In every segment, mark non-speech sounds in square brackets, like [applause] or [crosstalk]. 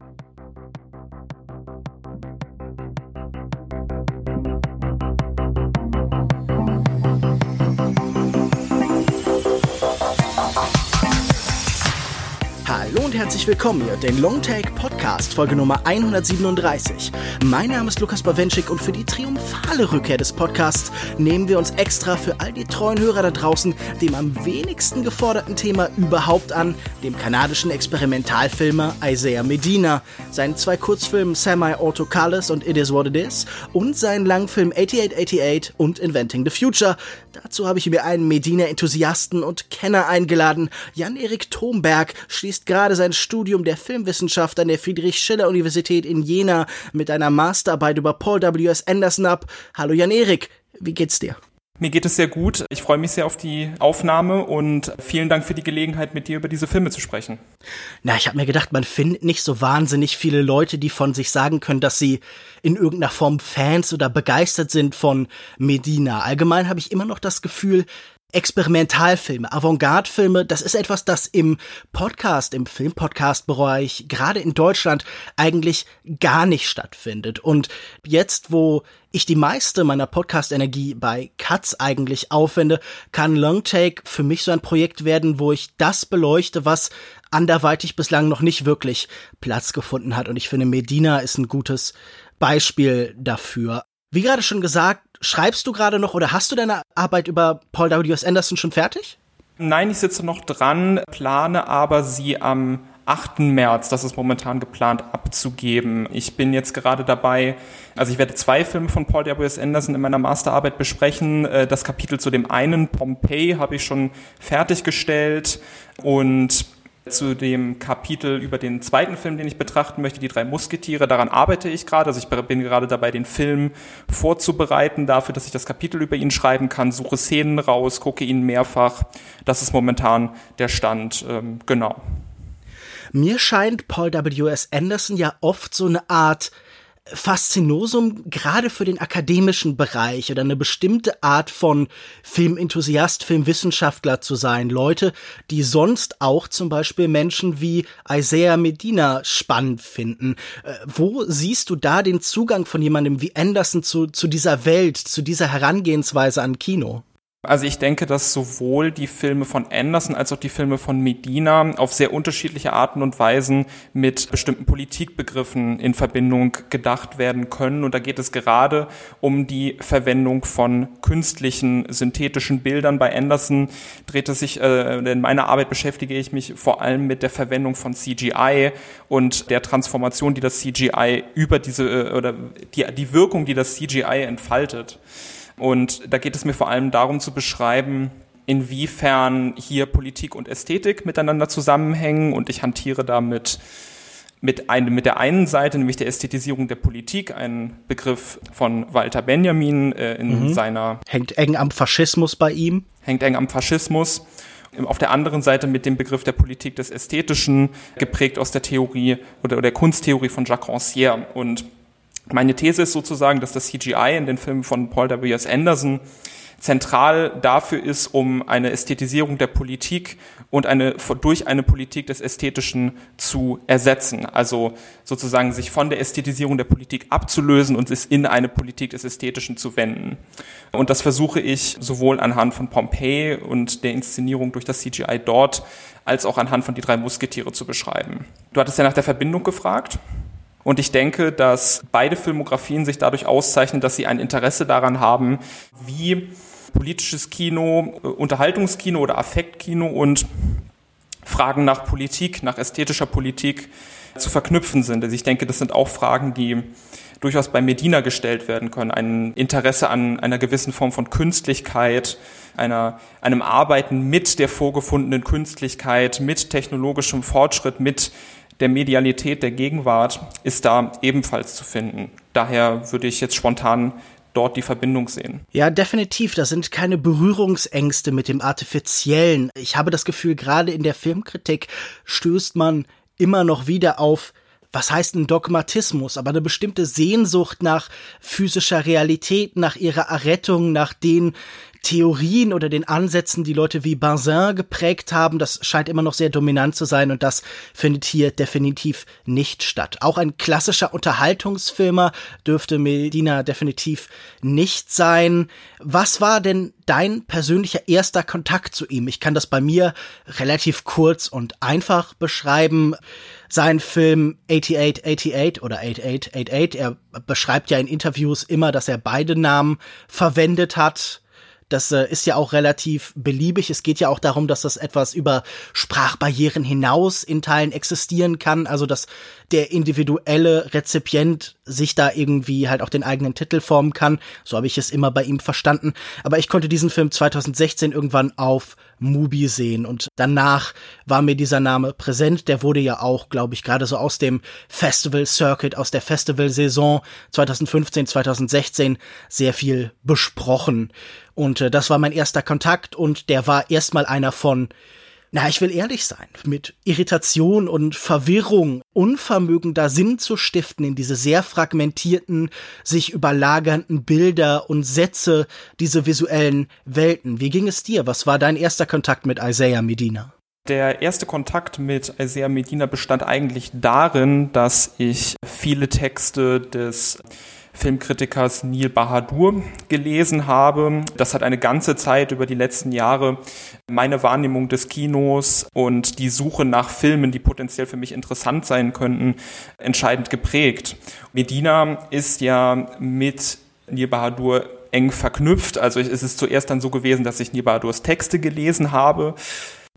Hallo herzlich willkommen hier, den Longtake Podcast, Folge Nummer 137. Mein Name ist Lukas Bawenschik und für die triumphale Rückkehr des Podcasts nehmen wir uns extra für all die treuen Hörer da draußen dem am wenigsten geforderten Thema überhaupt an, dem kanadischen Experimentalfilmer Isaiah Medina, seinen zwei Kurzfilmen Semi-Auto Colors und It Is What It Is und seinen Langfilm 8888 und Inventing the Future. Dazu habe ich mir einen Medina-Enthusiasten und Kenner eingeladen. Jan-Erik Thomberg schließt gerade sein Studium der Filmwissenschaft an der Friedrich-Schiller-Universität in Jena mit einer Masterarbeit über Paul W.S. Anderson ab. Hallo Jan-Erik, wie geht's dir? Mir geht es sehr gut. Ich freue mich sehr auf die Aufnahme und vielen Dank für die Gelegenheit, mit dir über diese Filme zu sprechen. Na, ich habe mir gedacht, man findet nicht so wahnsinnig viele Leute, die von sich sagen können, dass sie in irgendeiner Form Fans oder begeistert sind von Medina. Allgemein habe ich immer noch das Gefühl, Experimentalfilme, Avantgarde-Filme, das ist etwas, das im Podcast, im Filmpodcast-Bereich, gerade in Deutschland, eigentlich gar nicht stattfindet. Und jetzt, wo ich die meiste meiner Podcast-Energie bei Cuts eigentlich aufwende, kann Longtake für mich so ein Projekt werden, wo ich das beleuchte, was anderweitig bislang noch nicht wirklich Platz gefunden hat. Und ich finde, Medina ist ein gutes Beispiel dafür. Wie gerade schon gesagt, schreibst du gerade noch oder hast du deine Arbeit über Paul W.S. Anderson schon fertig? Nein, ich sitze noch dran, plane aber sie am 8. März, das ist momentan geplant, abzugeben. Ich bin jetzt gerade dabei, also ich werde zwei Filme von Paul W.S. Anderson in meiner Masterarbeit besprechen. Äh, das Kapitel zu dem einen, Pompeii, habe ich schon fertiggestellt und zu dem Kapitel über den zweiten Film, den ich betrachten möchte, die drei Musketiere. Daran arbeite ich gerade. Also ich bin gerade dabei, den Film vorzubereiten dafür, dass ich das Kapitel über ihn schreiben kann, suche Szenen raus, gucke ihn mehrfach. Das ist momentan der Stand. Ähm, genau. Mir scheint Paul W.S. Anderson ja oft so eine Art Faszinosum gerade für den akademischen Bereich oder eine bestimmte Art von Filmenthusiast, Filmwissenschaftler zu sein. Leute, die sonst auch zum Beispiel Menschen wie Isaiah Medina spannend finden. Äh, wo siehst du da den Zugang von jemandem wie Anderson zu, zu dieser Welt, zu dieser Herangehensweise an Kino? Also ich denke, dass sowohl die Filme von Anderson als auch die Filme von Medina auf sehr unterschiedliche Arten und Weisen mit bestimmten Politikbegriffen in Verbindung gedacht werden können. Und da geht es gerade um die Verwendung von künstlichen, synthetischen Bildern. Bei Anderson dreht es sich, äh, in meiner Arbeit beschäftige ich mich vor allem mit der Verwendung von CGI und der Transformation, die das CGI über diese, äh, oder die, die Wirkung, die das CGI entfaltet. Und da geht es mir vor allem darum zu beschreiben, inwiefern hier Politik und Ästhetik miteinander zusammenhängen. Und ich hantiere damit mit, einem, mit der einen Seite, nämlich der Ästhetisierung der Politik, ein Begriff von Walter Benjamin äh, in mhm. seiner... Hängt eng am Faschismus bei ihm. Hängt eng am Faschismus. Auf der anderen Seite mit dem Begriff der Politik des Ästhetischen, geprägt aus der Theorie oder der Kunsttheorie von Jacques Rancière. Und meine These ist sozusagen, dass das CGI in den Filmen von Paul W.S. Anderson zentral dafür ist, um eine Ästhetisierung der Politik und eine, durch eine Politik des Ästhetischen zu ersetzen. Also sozusagen sich von der Ästhetisierung der Politik abzulösen und es in eine Politik des Ästhetischen zu wenden. Und das versuche ich sowohl anhand von Pompeii und der Inszenierung durch das CGI dort, als auch anhand von die drei Musketiere zu beschreiben. Du hattest ja nach der Verbindung gefragt. Und ich denke, dass beide Filmografien sich dadurch auszeichnen, dass sie ein Interesse daran haben, wie politisches Kino, äh, Unterhaltungskino oder Affektkino und Fragen nach Politik, nach ästhetischer Politik zu verknüpfen sind. Also ich denke, das sind auch Fragen, die durchaus bei Medina gestellt werden können. Ein Interesse an einer gewissen Form von Künstlichkeit, einer, einem Arbeiten mit der vorgefundenen Künstlichkeit, mit technologischem Fortschritt, mit der Medialität der Gegenwart ist da ebenfalls zu finden. Daher würde ich jetzt spontan dort die Verbindung sehen. Ja, definitiv. Da sind keine Berührungsängste mit dem Artifiziellen. Ich habe das Gefühl, gerade in der Filmkritik stößt man immer noch wieder auf was heißt ein Dogmatismus, aber eine bestimmte Sehnsucht nach physischer Realität, nach ihrer Errettung, nach den Theorien oder den Ansätzen, die Leute wie Bazin geprägt haben. Das scheint immer noch sehr dominant zu sein und das findet hier definitiv nicht statt. Auch ein klassischer Unterhaltungsfilmer dürfte Medina definitiv nicht sein. Was war denn dein persönlicher erster Kontakt zu ihm? Ich kann das bei mir relativ kurz und einfach beschreiben. Sein Film 8888 oder 8888, er beschreibt ja in Interviews immer, dass er beide Namen verwendet hat das äh, ist ja auch relativ beliebig. Es geht ja auch darum, dass das etwas über Sprachbarrieren hinaus in Teilen existieren kann. Also, dass der individuelle Rezipient sich da irgendwie halt auch den eigenen Titel formen kann. So habe ich es immer bei ihm verstanden. Aber ich konnte diesen Film 2016 irgendwann auf Mubi sehen und danach war mir dieser Name präsent. Der wurde ja auch, glaube ich, gerade so aus dem Festival Circuit, aus der Festival-Saison 2015, 2016 sehr viel besprochen. Und äh, das war mein erster Kontakt und der war erstmal einer von na, ich will ehrlich sein, mit Irritation und Verwirrung, Unvermögen da Sinn zu stiften in diese sehr fragmentierten, sich überlagernden Bilder und Sätze, diese visuellen Welten. Wie ging es dir? Was war dein erster Kontakt mit Isaiah Medina? Der erste Kontakt mit Isaiah Medina bestand eigentlich darin, dass ich viele Texte des Filmkritikers Neil Bahadur gelesen habe. Das hat eine ganze Zeit über die letzten Jahre meine Wahrnehmung des Kinos und die Suche nach Filmen, die potenziell für mich interessant sein könnten, entscheidend geprägt. Medina ist ja mit Neil Bahadur eng verknüpft. Also es ist zuerst dann so gewesen, dass ich Neil Bahadurs Texte gelesen habe,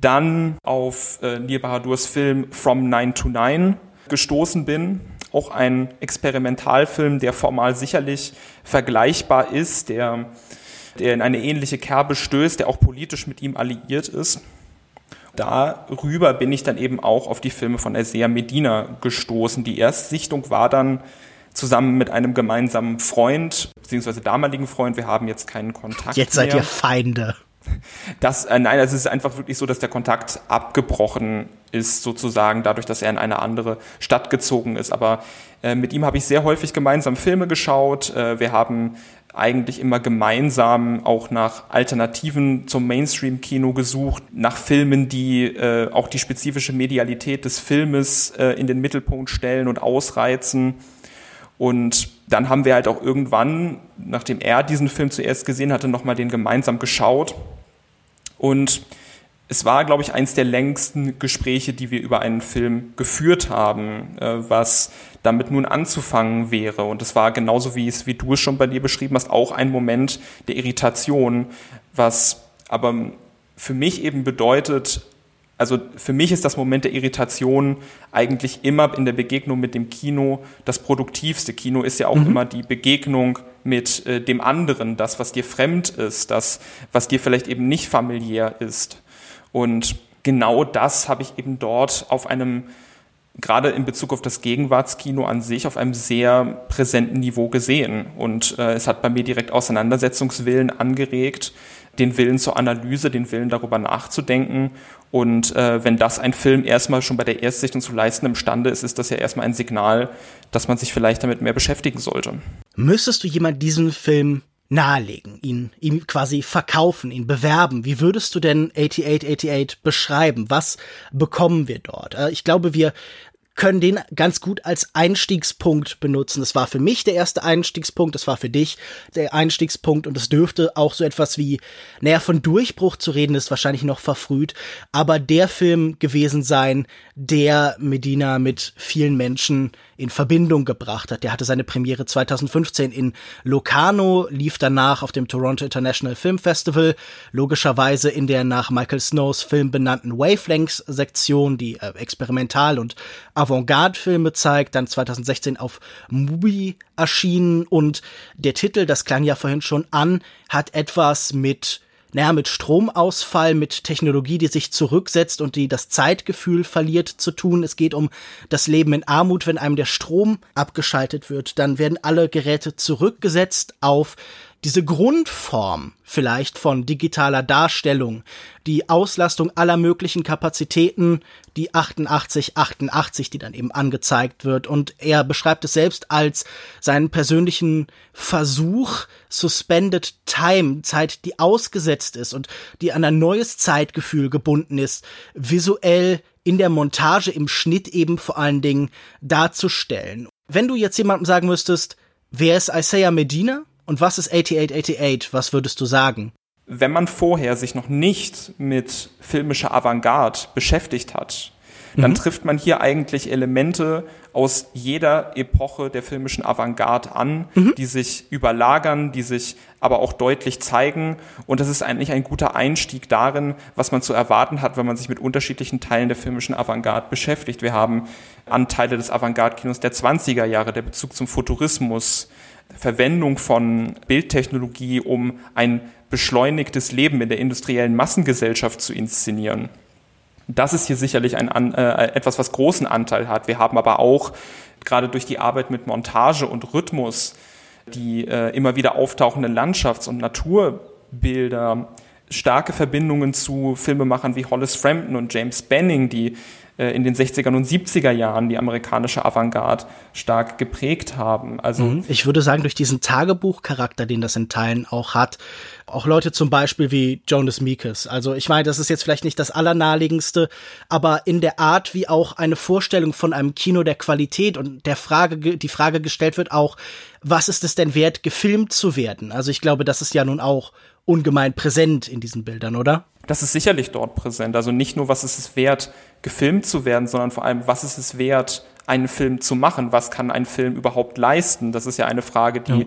dann auf äh, Neil Bahadurs Film From Nine to Nine gestoßen bin auch ein Experimentalfilm, der formal sicherlich vergleichbar ist, der, der in eine ähnliche Kerbe stößt, der auch politisch mit ihm alliiert ist. Darüber bin ich dann eben auch auf die Filme von Isaiah Medina gestoßen. Die Erstsichtung war dann zusammen mit einem gemeinsamen Freund, beziehungsweise damaligen Freund, wir haben jetzt keinen Kontakt. Jetzt seid mehr. ihr Feinde. Das, äh, nein, es ist einfach wirklich so, dass der Kontakt abgebrochen ist, sozusagen, dadurch, dass er in eine andere Stadt gezogen ist. Aber äh, mit ihm habe ich sehr häufig gemeinsam Filme geschaut. Äh, wir haben eigentlich immer gemeinsam auch nach Alternativen zum Mainstream-Kino gesucht, nach Filmen, die äh, auch die spezifische Medialität des Filmes äh, in den Mittelpunkt stellen und ausreizen. Und dann haben wir halt auch irgendwann, nachdem er diesen Film zuerst gesehen hatte, nochmal den gemeinsam geschaut. Und es war, glaube ich, eins der längsten Gespräche, die wir über einen Film geführt haben, äh, was damit nun anzufangen wäre. Und es war genauso, wie es, wie du es schon bei dir beschrieben hast, auch ein Moment der Irritation, was aber für mich eben bedeutet, also für mich ist das Moment der Irritation eigentlich immer in der Begegnung mit dem Kino das produktivste. Kino ist ja auch mhm. immer die Begegnung mit äh, dem anderen, das, was dir fremd ist, das, was dir vielleicht eben nicht familiär ist. Und genau das habe ich eben dort auf einem, gerade in Bezug auf das Gegenwartskino an sich, auf einem sehr präsenten Niveau gesehen. Und äh, es hat bei mir direkt Auseinandersetzungswillen angeregt, den Willen zur Analyse, den Willen darüber nachzudenken. Und äh, wenn das ein Film erstmal schon bei der Erstsichtung zu leisten imstande ist, ist das ja erstmal ein Signal, dass man sich vielleicht damit mehr beschäftigen sollte. Müsstest du jemand diesen Film nahelegen, ihn, ihm quasi verkaufen, ihn bewerben. Wie würdest du denn 8888 beschreiben? Was bekommen wir dort? Äh, ich glaube, wir können den ganz gut als Einstiegspunkt benutzen. Das war für mich der erste Einstiegspunkt, das war für dich der Einstiegspunkt und es dürfte auch so etwas wie, naja, von Durchbruch zu reden, ist wahrscheinlich noch verfrüht, aber der Film gewesen sein, der Medina mit vielen Menschen in Verbindung gebracht hat. Der hatte seine Premiere 2015 in Locarno, lief danach auf dem Toronto International Film Festival, logischerweise in der nach Michael Snows Film benannten Wavelengths-Sektion, die äh, experimental und Avantgarde-Filme zeigt, dann 2016 auf Mubi erschienen und der Titel, das klang ja vorhin schon an, hat etwas mit naja, mit Stromausfall, mit Technologie, die sich zurücksetzt und die das Zeitgefühl verliert, zu tun. Es geht um das Leben in Armut, wenn einem der Strom abgeschaltet wird, dann werden alle Geräte zurückgesetzt auf diese Grundform vielleicht von digitaler Darstellung, die Auslastung aller möglichen Kapazitäten, die 88, 88, die dann eben angezeigt wird. Und er beschreibt es selbst als seinen persönlichen Versuch, Suspended Time, Zeit, die ausgesetzt ist und die an ein neues Zeitgefühl gebunden ist, visuell in der Montage, im Schnitt eben vor allen Dingen darzustellen. Wenn du jetzt jemandem sagen müsstest, wer ist Isaiah Medina und was ist 8888, was würdest du sagen? Wenn man vorher sich noch nicht mit filmischer Avantgarde beschäftigt hat, dann mhm. trifft man hier eigentlich Elemente aus jeder Epoche der filmischen Avantgarde an, mhm. die sich überlagern, die sich aber auch deutlich zeigen. Und das ist eigentlich ein guter Einstieg darin, was man zu erwarten hat, wenn man sich mit unterschiedlichen Teilen der filmischen Avantgarde beschäftigt. Wir haben Anteile des Avantgarde-Kinos der 20er Jahre, der Bezug zum Futurismus, Verwendung von Bildtechnologie, um ein beschleunigtes Leben in der industriellen Massengesellschaft zu inszenieren. Das ist hier sicherlich ein, äh, etwas, was großen Anteil hat. Wir haben aber auch gerade durch die Arbeit mit Montage und Rhythmus die äh, immer wieder auftauchenden Landschafts- und Naturbilder, starke Verbindungen zu Filmemachern wie Hollis Frampton und James Benning, die in den 60er und 70er Jahren die amerikanische Avantgarde stark geprägt haben. Also mhm. ich würde sagen, durch diesen Tagebuchcharakter, den das in Teilen auch hat, auch Leute zum Beispiel wie Jonas Meekes. Also ich meine, das ist jetzt vielleicht nicht das allernaheliegendste, aber in der Art, wie auch eine Vorstellung von einem Kino der Qualität und der Frage, die Frage gestellt wird auch, was ist es denn wert, gefilmt zu werden? Also ich glaube, das ist ja nun auch ungemein präsent in diesen Bildern, oder? Das ist sicherlich dort präsent. Also nicht nur, was ist es wert, gefilmt zu werden, sondern vor allem, was ist es wert, einen Film zu machen? Was kann ein Film überhaupt leisten? Das ist ja eine Frage, die ja.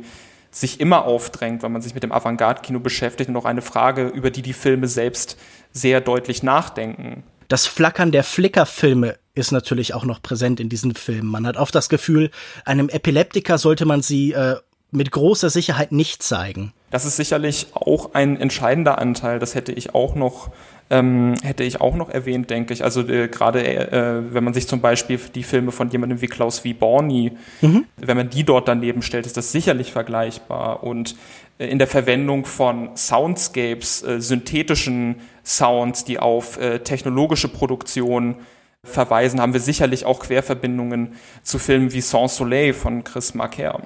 sich immer aufdrängt, wenn man sich mit dem Avantgarde-Kino beschäftigt und auch eine Frage, über die die Filme selbst sehr deutlich nachdenken. Das Flackern der Flickerfilme ist natürlich auch noch präsent in diesen Filmen. Man hat oft das Gefühl, einem Epileptiker sollte man sie äh, mit großer Sicherheit nicht zeigen. Das ist sicherlich auch ein entscheidender Anteil. Das hätte ich auch noch ähm, hätte ich auch noch erwähnt, denke ich. Also äh, gerade äh, wenn man sich zum Beispiel die Filme von jemandem wie Klaus wie Borny, mhm. wenn man die dort daneben stellt, ist das sicherlich vergleichbar. Und äh, in der Verwendung von Soundscapes, äh, synthetischen Sounds, die auf äh, technologische Produktion verweisen, haben wir sicherlich auch Querverbindungen zu Filmen wie Sans Soleil von Chris Marker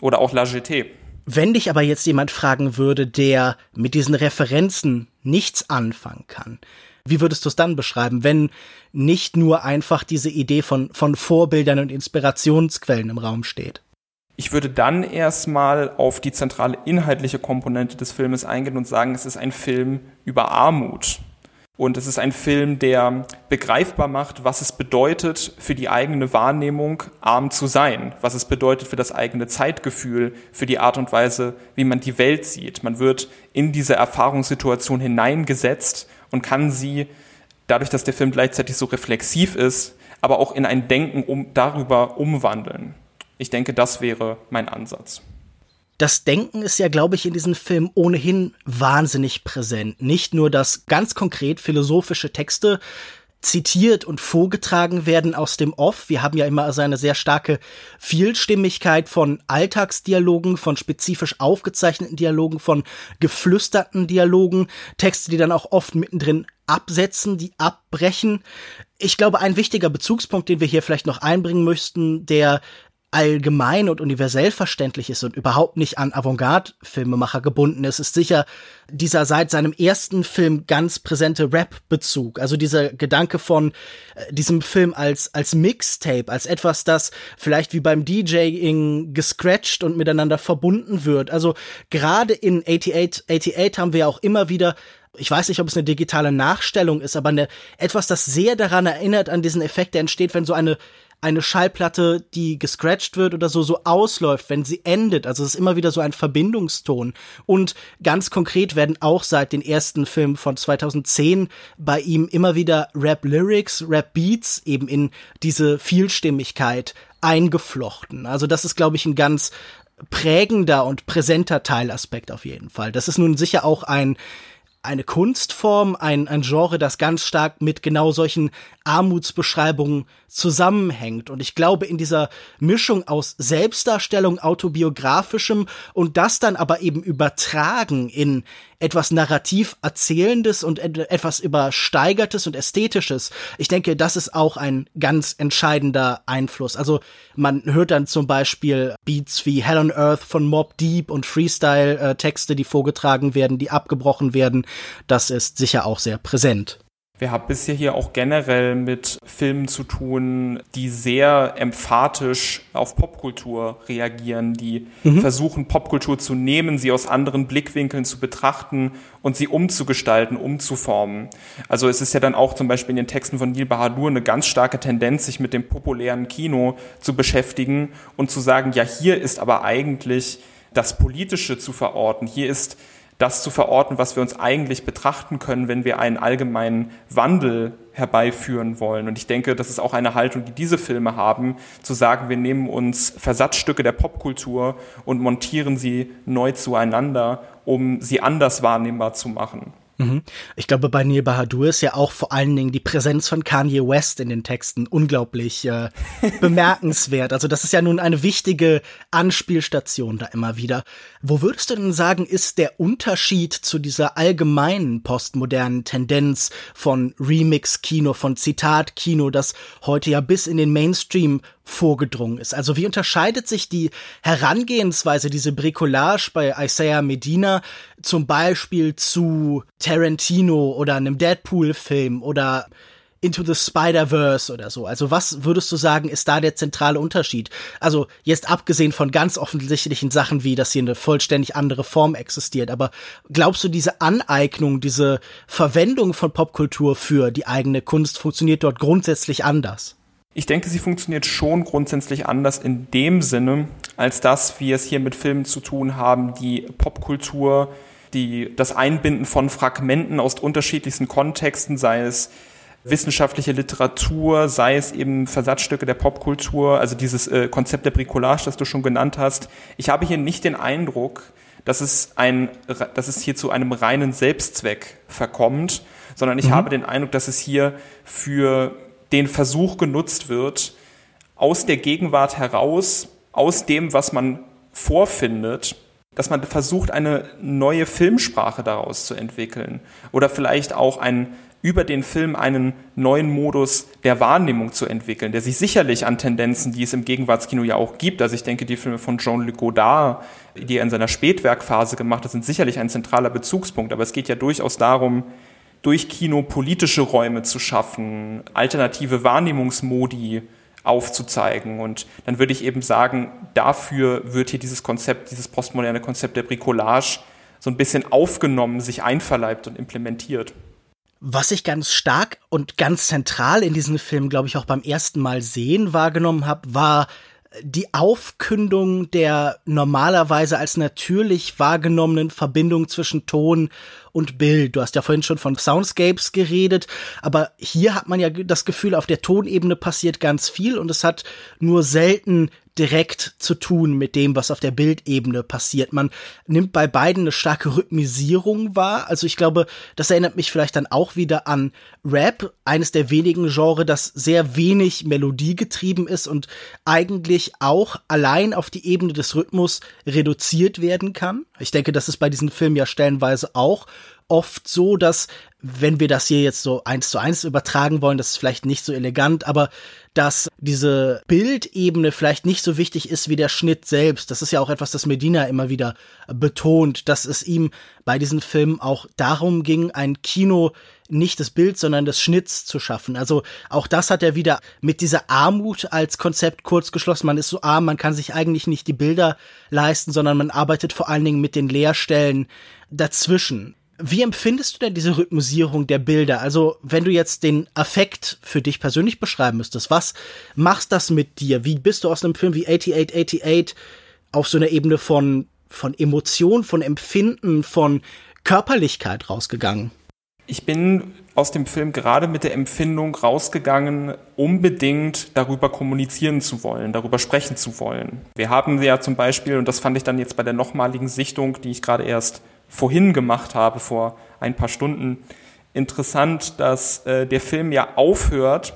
oder auch La Jetée. Wenn dich aber jetzt jemand fragen würde, der mit diesen Referenzen nichts anfangen kann, wie würdest du es dann beschreiben, wenn nicht nur einfach diese Idee von, von Vorbildern und Inspirationsquellen im Raum steht? Ich würde dann erstmal auf die zentrale inhaltliche Komponente des Filmes eingehen und sagen, es ist ein Film über Armut. Und es ist ein Film, der begreifbar macht, was es bedeutet, für die eigene Wahrnehmung arm zu sein, was es bedeutet für das eigene Zeitgefühl, für die Art und Weise, wie man die Welt sieht. Man wird in diese Erfahrungssituation hineingesetzt und kann sie, dadurch, dass der Film gleichzeitig so reflexiv ist, aber auch in ein Denken um, darüber umwandeln. Ich denke, das wäre mein Ansatz das Denken ist ja, glaube ich, in diesem Film ohnehin wahnsinnig präsent. Nicht nur, dass ganz konkret philosophische Texte zitiert und vorgetragen werden aus dem Off. Wir haben ja immer also eine sehr starke Vielstimmigkeit von Alltagsdialogen, von spezifisch aufgezeichneten Dialogen, von geflüsterten Dialogen, Texte, die dann auch oft mittendrin absetzen, die abbrechen. Ich glaube, ein wichtiger Bezugspunkt, den wir hier vielleicht noch einbringen müssten, der allgemein und universell verständlich ist und überhaupt nicht an Avantgarde-Filmemacher gebunden ist, ist sicher dieser seit seinem ersten Film ganz präsente Rap-Bezug. Also dieser Gedanke von äh, diesem Film als, als Mixtape, als etwas, das vielleicht wie beim DJing gescratcht und miteinander verbunden wird. Also gerade in 88, 88 haben wir auch immer wieder ich weiß nicht, ob es eine digitale Nachstellung ist, aber eine, etwas, das sehr daran erinnert an diesen Effekt, der entsteht, wenn so eine eine Schallplatte, die gescratcht wird oder so, so ausläuft, wenn sie endet. Also es ist immer wieder so ein Verbindungston. Und ganz konkret werden auch seit den ersten Filmen von 2010 bei ihm immer wieder Rap-Lyrics, Rap-Beats eben in diese Vielstimmigkeit eingeflochten. Also das ist, glaube ich, ein ganz prägender und präsenter Teilaspekt auf jeden Fall. Das ist nun sicher auch ein eine Kunstform, ein, ein Genre, das ganz stark mit genau solchen Armutsbeschreibungen zusammenhängt. Und ich glaube, in dieser Mischung aus Selbstdarstellung, autobiografischem und das dann aber eben übertragen in etwas narrativ Erzählendes und etwas Übersteigertes und Ästhetisches. Ich denke, das ist auch ein ganz entscheidender Einfluss. Also man hört dann zum Beispiel Beats wie Hell on Earth von Mob Deep und Freestyle-Texte, die vorgetragen werden, die abgebrochen werden. Das ist sicher auch sehr präsent. Wir haben bisher hier auch generell mit Filmen zu tun, die sehr emphatisch auf Popkultur reagieren, die mhm. versuchen, Popkultur zu nehmen, sie aus anderen Blickwinkeln zu betrachten und sie umzugestalten, umzuformen. Also es ist ja dann auch zum Beispiel in den Texten von Neil Bahadur eine ganz starke Tendenz, sich mit dem populären Kino zu beschäftigen und zu sagen, ja, hier ist aber eigentlich das Politische zu verorten. Hier ist das zu verorten, was wir uns eigentlich betrachten können, wenn wir einen allgemeinen Wandel herbeiführen wollen. Und ich denke, das ist auch eine Haltung, die diese Filme haben, zu sagen, wir nehmen uns Versatzstücke der Popkultur und montieren sie neu zueinander, um sie anders wahrnehmbar zu machen. Mhm. Ich glaube, bei Neil Bahadur ist ja auch vor allen Dingen die Präsenz von Kanye West in den Texten unglaublich äh, [laughs] bemerkenswert. Also das ist ja nun eine wichtige Anspielstation da immer wieder. Wo würdest du denn sagen, ist der Unterschied zu dieser allgemeinen postmodernen Tendenz von Remix-Kino, von Zitat-Kino, das heute ja bis in den Mainstream vorgedrungen ist. Also wie unterscheidet sich die Herangehensweise, diese Bricolage bei Isaiah Medina zum Beispiel zu Tarantino oder einem Deadpool-Film oder Into the Spider-Verse oder so. Also was würdest du sagen, ist da der zentrale Unterschied? Also jetzt abgesehen von ganz offensichtlichen Sachen wie, dass hier eine vollständig andere Form existiert, aber glaubst du, diese Aneignung, diese Verwendung von Popkultur für die eigene Kunst funktioniert dort grundsätzlich anders? Ich denke, sie funktioniert schon grundsätzlich anders in dem Sinne, als dass wir es hier mit Filmen zu tun haben, die Popkultur, die das Einbinden von Fragmenten aus unterschiedlichsten Kontexten, sei es wissenschaftliche Literatur, sei es eben Versatzstücke der Popkultur, also dieses äh, Konzept der Bricolage, das du schon genannt hast. Ich habe hier nicht den Eindruck, dass es, ein, dass es hier zu einem reinen Selbstzweck verkommt, sondern ich mhm. habe den Eindruck, dass es hier für den Versuch genutzt wird, aus der Gegenwart heraus, aus dem, was man vorfindet, dass man versucht, eine neue Filmsprache daraus zu entwickeln oder vielleicht auch einen, über den Film einen neuen Modus der Wahrnehmung zu entwickeln, der sich sicherlich an Tendenzen, die es im Gegenwartskino ja auch gibt, also ich denke, die Filme von Jean-Luc Godard, die er in seiner Spätwerkphase gemacht hat, sind sicherlich ein zentraler Bezugspunkt, aber es geht ja durchaus darum, durch Kino politische Räume zu schaffen, alternative Wahrnehmungsmodi aufzuzeigen. Und dann würde ich eben sagen, dafür wird hier dieses Konzept, dieses postmoderne Konzept der Bricolage so ein bisschen aufgenommen, sich einverleibt und implementiert. Was ich ganz stark und ganz zentral in diesem Film, glaube ich, auch beim ersten Mal sehen wahrgenommen habe, war die Aufkündung der normalerweise als natürlich wahrgenommenen Verbindung zwischen Ton und Bild. Du hast ja vorhin schon von Soundscapes geredet, aber hier hat man ja das Gefühl, auf der Tonebene passiert ganz viel und es hat nur selten direkt zu tun mit dem, was auf der Bildebene passiert. Man nimmt bei beiden eine starke Rhythmisierung wahr. Also ich glaube, das erinnert mich vielleicht dann auch wieder an Rap, eines der wenigen Genre, das sehr wenig Melodie getrieben ist und eigentlich auch allein auf die Ebene des Rhythmus reduziert werden kann. Ich denke, das ist bei diesen Filmen ja stellenweise auch oft so, dass wenn wir das hier jetzt so eins zu eins übertragen wollen, das ist vielleicht nicht so elegant, aber dass diese Bildebene vielleicht nicht so wichtig ist wie der Schnitt selbst. Das ist ja auch etwas, das Medina immer wieder betont, dass es ihm bei diesen Filmen auch darum ging, ein Kino nicht des Bilds, sondern des Schnitts zu schaffen. Also auch das hat er wieder mit dieser Armut als Konzept kurz geschlossen. Man ist so arm, man kann sich eigentlich nicht die Bilder leisten, sondern man arbeitet vor allen Dingen mit den Leerstellen dazwischen. Wie empfindest du denn diese Rhythmusierung der Bilder? Also, wenn du jetzt den Affekt für dich persönlich beschreiben müsstest, was machst das mit dir? Wie bist du aus einem Film wie 8888 auf so einer Ebene von, von Emotion, von Empfinden, von Körperlichkeit rausgegangen? Ich bin aus dem Film gerade mit der Empfindung rausgegangen, unbedingt darüber kommunizieren zu wollen, darüber sprechen zu wollen. Wir haben ja zum Beispiel, und das fand ich dann jetzt bei der nochmaligen Sichtung, die ich gerade erst vorhin gemacht habe, vor ein paar Stunden, interessant, dass äh, der Film ja aufhört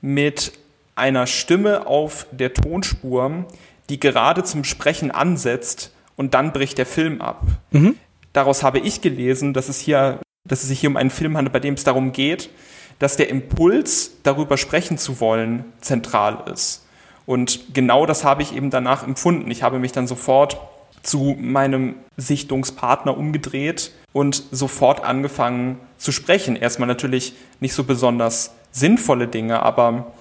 mit einer Stimme auf der Tonspur, die gerade zum Sprechen ansetzt und dann bricht der Film ab. Mhm. Daraus habe ich gelesen, dass es hier, dass es sich hier um einen Film handelt, bei dem es darum geht, dass der Impuls, darüber sprechen zu wollen, zentral ist. Und genau das habe ich eben danach empfunden. Ich habe mich dann sofort zu meinem Sichtungspartner umgedreht und sofort angefangen zu sprechen. Erstmal natürlich nicht so besonders sinnvolle Dinge, aber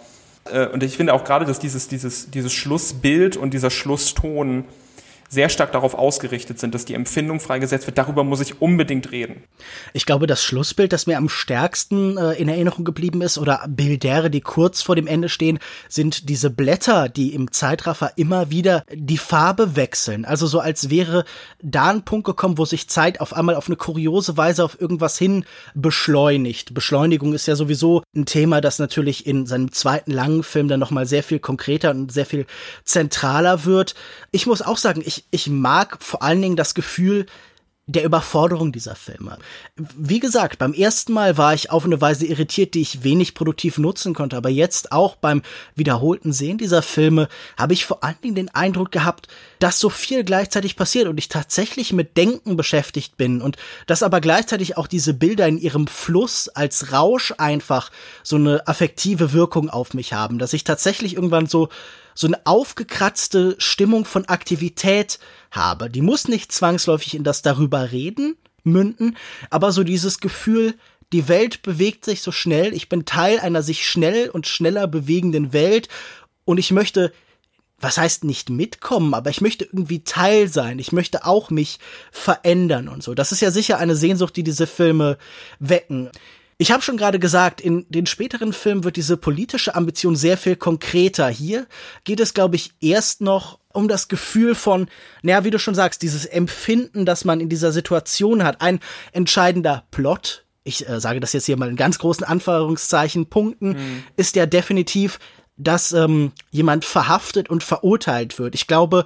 äh, und ich finde auch gerade, dass dieses, dieses, dieses Schlussbild und dieser Schlusston sehr stark darauf ausgerichtet sind, dass die Empfindung freigesetzt wird. Darüber muss ich unbedingt reden. Ich glaube, das Schlussbild, das mir am stärksten äh, in Erinnerung geblieben ist, oder Bildere, die kurz vor dem Ende stehen, sind diese Blätter, die im Zeitraffer immer wieder die Farbe wechseln. Also so als wäre da ein Punkt gekommen, wo sich Zeit auf einmal auf eine kuriose Weise auf irgendwas hin beschleunigt. Beschleunigung ist ja sowieso ein Thema, das natürlich in seinem zweiten langen Film dann nochmal sehr viel konkreter und sehr viel zentraler wird. Ich muss auch sagen, ich ich, mag vor allen Dingen das Gefühl, der Überforderung dieser Filme. Wie gesagt, beim ersten Mal war ich auf eine Weise irritiert, die ich wenig produktiv nutzen konnte, aber jetzt auch beim wiederholten Sehen dieser Filme habe ich vor allen Dingen den Eindruck gehabt, dass so viel gleichzeitig passiert und ich tatsächlich mit Denken beschäftigt bin und dass aber gleichzeitig auch diese Bilder in ihrem Fluss als Rausch einfach so eine affektive Wirkung auf mich haben, dass ich tatsächlich irgendwann so so eine aufgekratzte Stimmung von Aktivität habe. Die muss nicht zwangsläufig in das darüber reden münden, aber so dieses Gefühl, die Welt bewegt sich so schnell, ich bin Teil einer sich schnell und schneller bewegenden Welt und ich möchte was heißt nicht mitkommen, aber ich möchte irgendwie Teil sein. Ich möchte auch mich verändern und so. Das ist ja sicher eine Sehnsucht, die diese Filme wecken. Ich habe schon gerade gesagt, in den späteren Filmen wird diese politische Ambition sehr viel konkreter. Hier geht es, glaube ich, erst noch um das Gefühl von, naja, wie du schon sagst, dieses Empfinden, das man in dieser Situation hat. Ein entscheidender Plot, ich äh, sage das jetzt hier mal in ganz großen Anführungszeichen, Punkten, mhm. ist ja definitiv, dass ähm, jemand verhaftet und verurteilt wird. Ich glaube,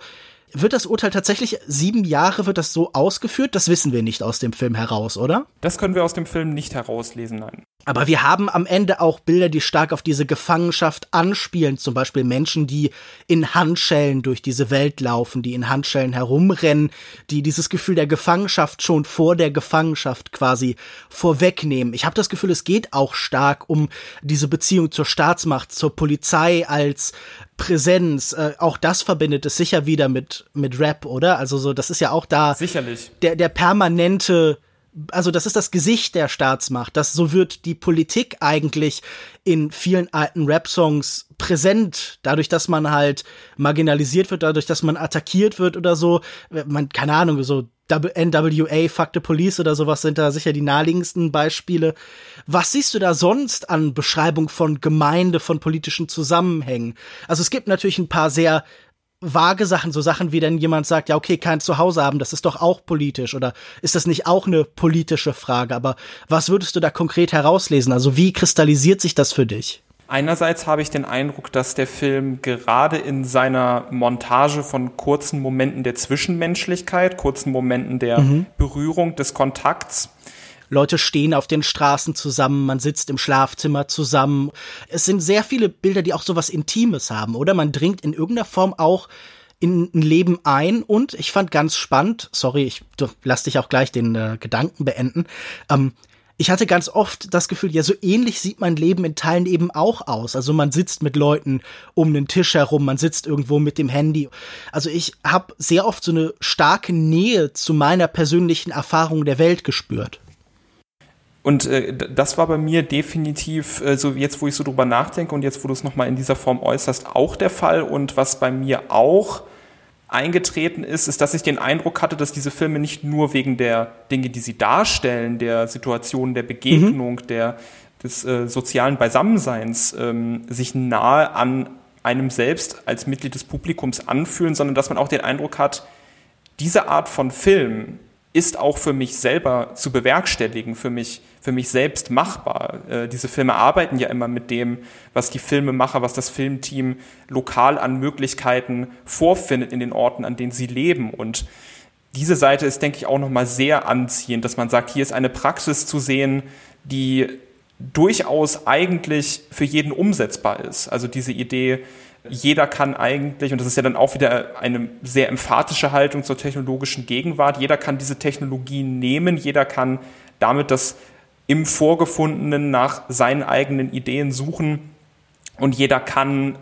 wird das Urteil tatsächlich sieben Jahre, wird das so ausgeführt? Das wissen wir nicht aus dem Film heraus, oder? Das können wir aus dem Film nicht herauslesen, nein. Aber wir haben am Ende auch Bilder, die stark auf diese Gefangenschaft anspielen. Zum Beispiel Menschen, die in Handschellen durch diese Welt laufen, die in Handschellen herumrennen, die dieses Gefühl der Gefangenschaft schon vor der Gefangenschaft quasi vorwegnehmen. Ich habe das Gefühl, es geht auch stark um diese Beziehung zur Staatsmacht, zur Polizei als Präsenz. Äh, auch das verbindet es sicher wieder mit, mit Rap, oder? Also so, das ist ja auch da. Sicherlich. Der, der permanente also das ist das Gesicht der Staatsmacht. Das so wird die Politik eigentlich in vielen alten Rap-Songs präsent, dadurch, dass man halt marginalisiert wird, dadurch, dass man attackiert wird oder so. Man keine Ahnung, so NWA, Fuck the Police oder sowas sind da sicher die naheliegendsten Beispiele. Was siehst du da sonst an Beschreibung von Gemeinde, von politischen Zusammenhängen? Also es gibt natürlich ein paar sehr vage Sachen, so Sachen wie dann jemand sagt, ja, okay, kein Zuhause haben, das ist doch auch politisch oder ist das nicht auch eine politische Frage? Aber was würdest du da konkret herauslesen? Also wie kristallisiert sich das für dich? Einerseits habe ich den Eindruck, dass der Film gerade in seiner Montage von kurzen Momenten der Zwischenmenschlichkeit, kurzen Momenten der mhm. Berührung, des Kontakts, Leute stehen auf den Straßen zusammen, man sitzt im Schlafzimmer zusammen. Es sind sehr viele Bilder, die auch sowas Intimes haben, oder? Man dringt in irgendeiner Form auch in ein Leben ein und ich fand ganz spannend, sorry, ich lass dich auch gleich den äh, Gedanken beenden. Ähm, ich hatte ganz oft das Gefühl, ja, so ähnlich sieht mein Leben in Teilen eben auch aus. Also man sitzt mit Leuten um den Tisch herum, man sitzt irgendwo mit dem Handy. Also ich habe sehr oft so eine starke Nähe zu meiner persönlichen Erfahrung der Welt gespürt. Und äh, das war bei mir definitiv, äh, so jetzt wo ich so drüber nachdenke und jetzt wo du es nochmal in dieser Form äußerst, auch der Fall. Und was bei mir auch eingetreten ist, ist, dass ich den Eindruck hatte, dass diese Filme nicht nur wegen der Dinge, die sie darstellen, der Situation, der Begegnung, mhm. der, des äh, sozialen Beisammenseins, ähm, sich nahe an einem selbst als Mitglied des Publikums anfühlen, sondern dass man auch den Eindruck hat, diese Art von Film ist auch für mich selber zu bewerkstelligen, für mich, für mich selbst machbar. Äh, diese Filme arbeiten ja immer mit dem, was die Filmemacher, was das Filmteam lokal an Möglichkeiten vorfindet in den Orten, an denen sie leben. Und diese Seite ist, denke ich, auch nochmal sehr anziehend, dass man sagt, hier ist eine Praxis zu sehen, die durchaus eigentlich für jeden umsetzbar ist. Also diese Idee, jeder kann eigentlich, und das ist ja dann auch wieder eine sehr emphatische Haltung zur technologischen Gegenwart, jeder kann diese Technologie nehmen, jeder kann damit das im Vorgefundenen nach seinen eigenen Ideen suchen und jeder kann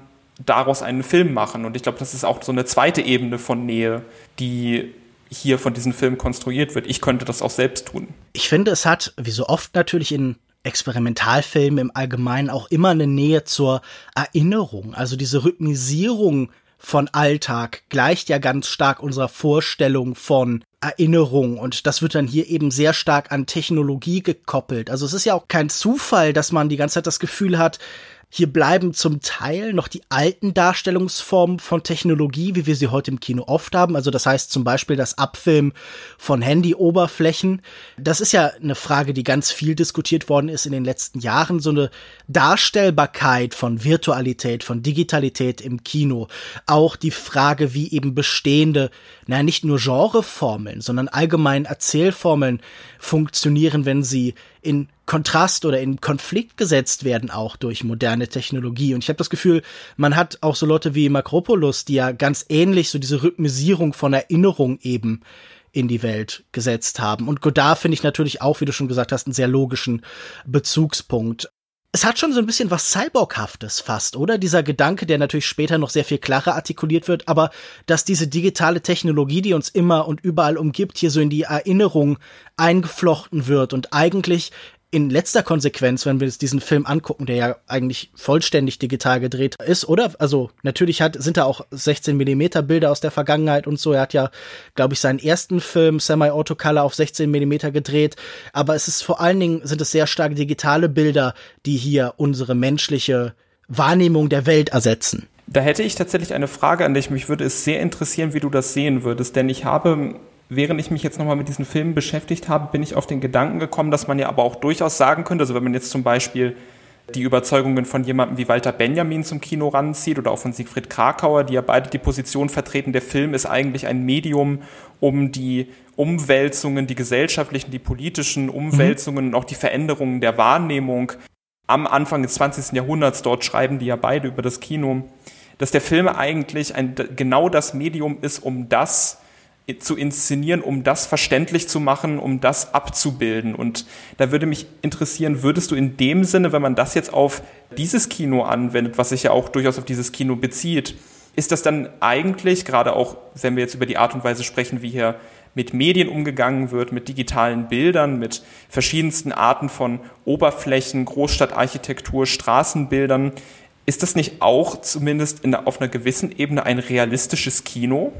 daraus einen Film machen. Und ich glaube, das ist auch so eine zweite Ebene von Nähe, die hier von diesem Film konstruiert wird. Ich könnte das auch selbst tun. Ich finde, es hat, wie so oft natürlich in Experimentalfilmen im Allgemeinen auch immer eine Nähe zur Erinnerung. Also diese Rhythmisierung von Alltag gleicht ja ganz stark unserer Vorstellung von Erinnerung und das wird dann hier eben sehr stark an Technologie gekoppelt. Also es ist ja auch kein Zufall, dass man die ganze Zeit das Gefühl hat, hier bleiben zum Teil noch die alten Darstellungsformen von Technologie, wie wir sie heute im Kino oft haben. Also das heißt zum Beispiel das Abfilmen von Handy-Oberflächen. Das ist ja eine Frage, die ganz viel diskutiert worden ist in den letzten Jahren. So eine Darstellbarkeit von Virtualität, von Digitalität im Kino. Auch die Frage, wie eben bestehende, naja, nicht nur Genreformeln, sondern allgemein Erzählformeln funktionieren, wenn sie in Kontrast oder in Konflikt gesetzt werden auch durch moderne Technologie. Und ich habe das Gefühl, man hat auch so Leute wie Makropoulos, die ja ganz ähnlich so diese Rhythmisierung von Erinnerung eben in die Welt gesetzt haben. Und Godard finde ich natürlich auch, wie du schon gesagt hast, einen sehr logischen Bezugspunkt. Es hat schon so ein bisschen was Cyborghaftes fast, oder? Dieser Gedanke, der natürlich später noch sehr viel klarer artikuliert wird, aber dass diese digitale Technologie, die uns immer und überall umgibt, hier so in die Erinnerung eingeflochten wird und eigentlich in letzter Konsequenz, wenn wir uns diesen Film angucken, der ja eigentlich vollständig digital gedreht ist, oder? Also natürlich hat, sind da auch 16 Millimeter Bilder aus der Vergangenheit und so. Er hat ja, glaube ich, seinen ersten Film Semi-Autocolor auf 16 Millimeter gedreht. Aber es ist vor allen Dingen, sind es sehr stark digitale Bilder, die hier unsere menschliche Wahrnehmung der Welt ersetzen. Da hätte ich tatsächlich eine Frage an dich. Mich würde es sehr interessieren, wie du das sehen würdest, denn ich habe während ich mich jetzt nochmal mit diesen Filmen beschäftigt habe, bin ich auf den Gedanken gekommen, dass man ja aber auch durchaus sagen könnte, also wenn man jetzt zum Beispiel die Überzeugungen von jemandem wie Walter Benjamin zum Kino ranzieht oder auch von Siegfried Krakauer, die ja beide die Position vertreten, der Film ist eigentlich ein Medium, um die Umwälzungen, die gesellschaftlichen, die politischen Umwälzungen mhm. und auch die Veränderungen der Wahrnehmung am Anfang des 20. Jahrhunderts, dort schreiben die ja beide über das Kino, dass der Film eigentlich ein, genau das Medium ist, um das zu inszenieren, um das verständlich zu machen, um das abzubilden. Und da würde mich interessieren, würdest du in dem Sinne, wenn man das jetzt auf dieses Kino anwendet, was sich ja auch durchaus auf dieses Kino bezieht, ist das dann eigentlich, gerade auch wenn wir jetzt über die Art und Weise sprechen, wie hier mit Medien umgegangen wird, mit digitalen Bildern, mit verschiedensten Arten von Oberflächen, Großstadtarchitektur, Straßenbildern, ist das nicht auch zumindest in, auf einer gewissen Ebene ein realistisches Kino?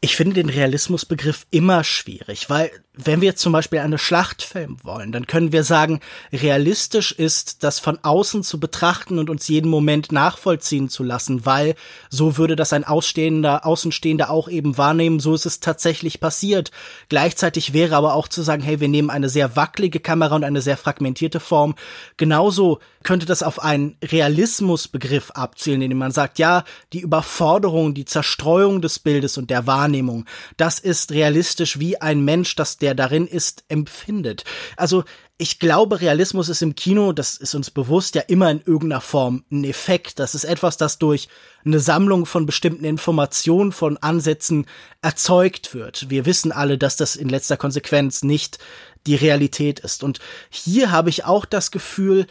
Ich finde den Realismusbegriff immer schwierig, weil wenn wir zum Beispiel eine Schlacht filmen wollen, dann können wir sagen, realistisch ist, das von außen zu betrachten und uns jeden Moment nachvollziehen zu lassen, weil so würde das ein Ausstehender, Außenstehender auch eben wahrnehmen, so ist es tatsächlich passiert. Gleichzeitig wäre aber auch zu sagen, hey, wir nehmen eine sehr wackelige Kamera und eine sehr fragmentierte Form. Genauso könnte das auf einen Realismusbegriff abzielen, indem man sagt, ja, die Überforderung, die Zerstreuung des Bildes und der Wahrnehmung, das ist realistisch wie ein Mensch, das der darin ist, empfindet. Also ich glaube, Realismus ist im Kino, das ist uns bewusst, ja immer in irgendeiner Form ein Effekt. Das ist etwas, das durch eine Sammlung von bestimmten Informationen, von Ansätzen erzeugt wird. Wir wissen alle, dass das in letzter Konsequenz nicht die Realität ist. Und hier habe ich auch das Gefühl,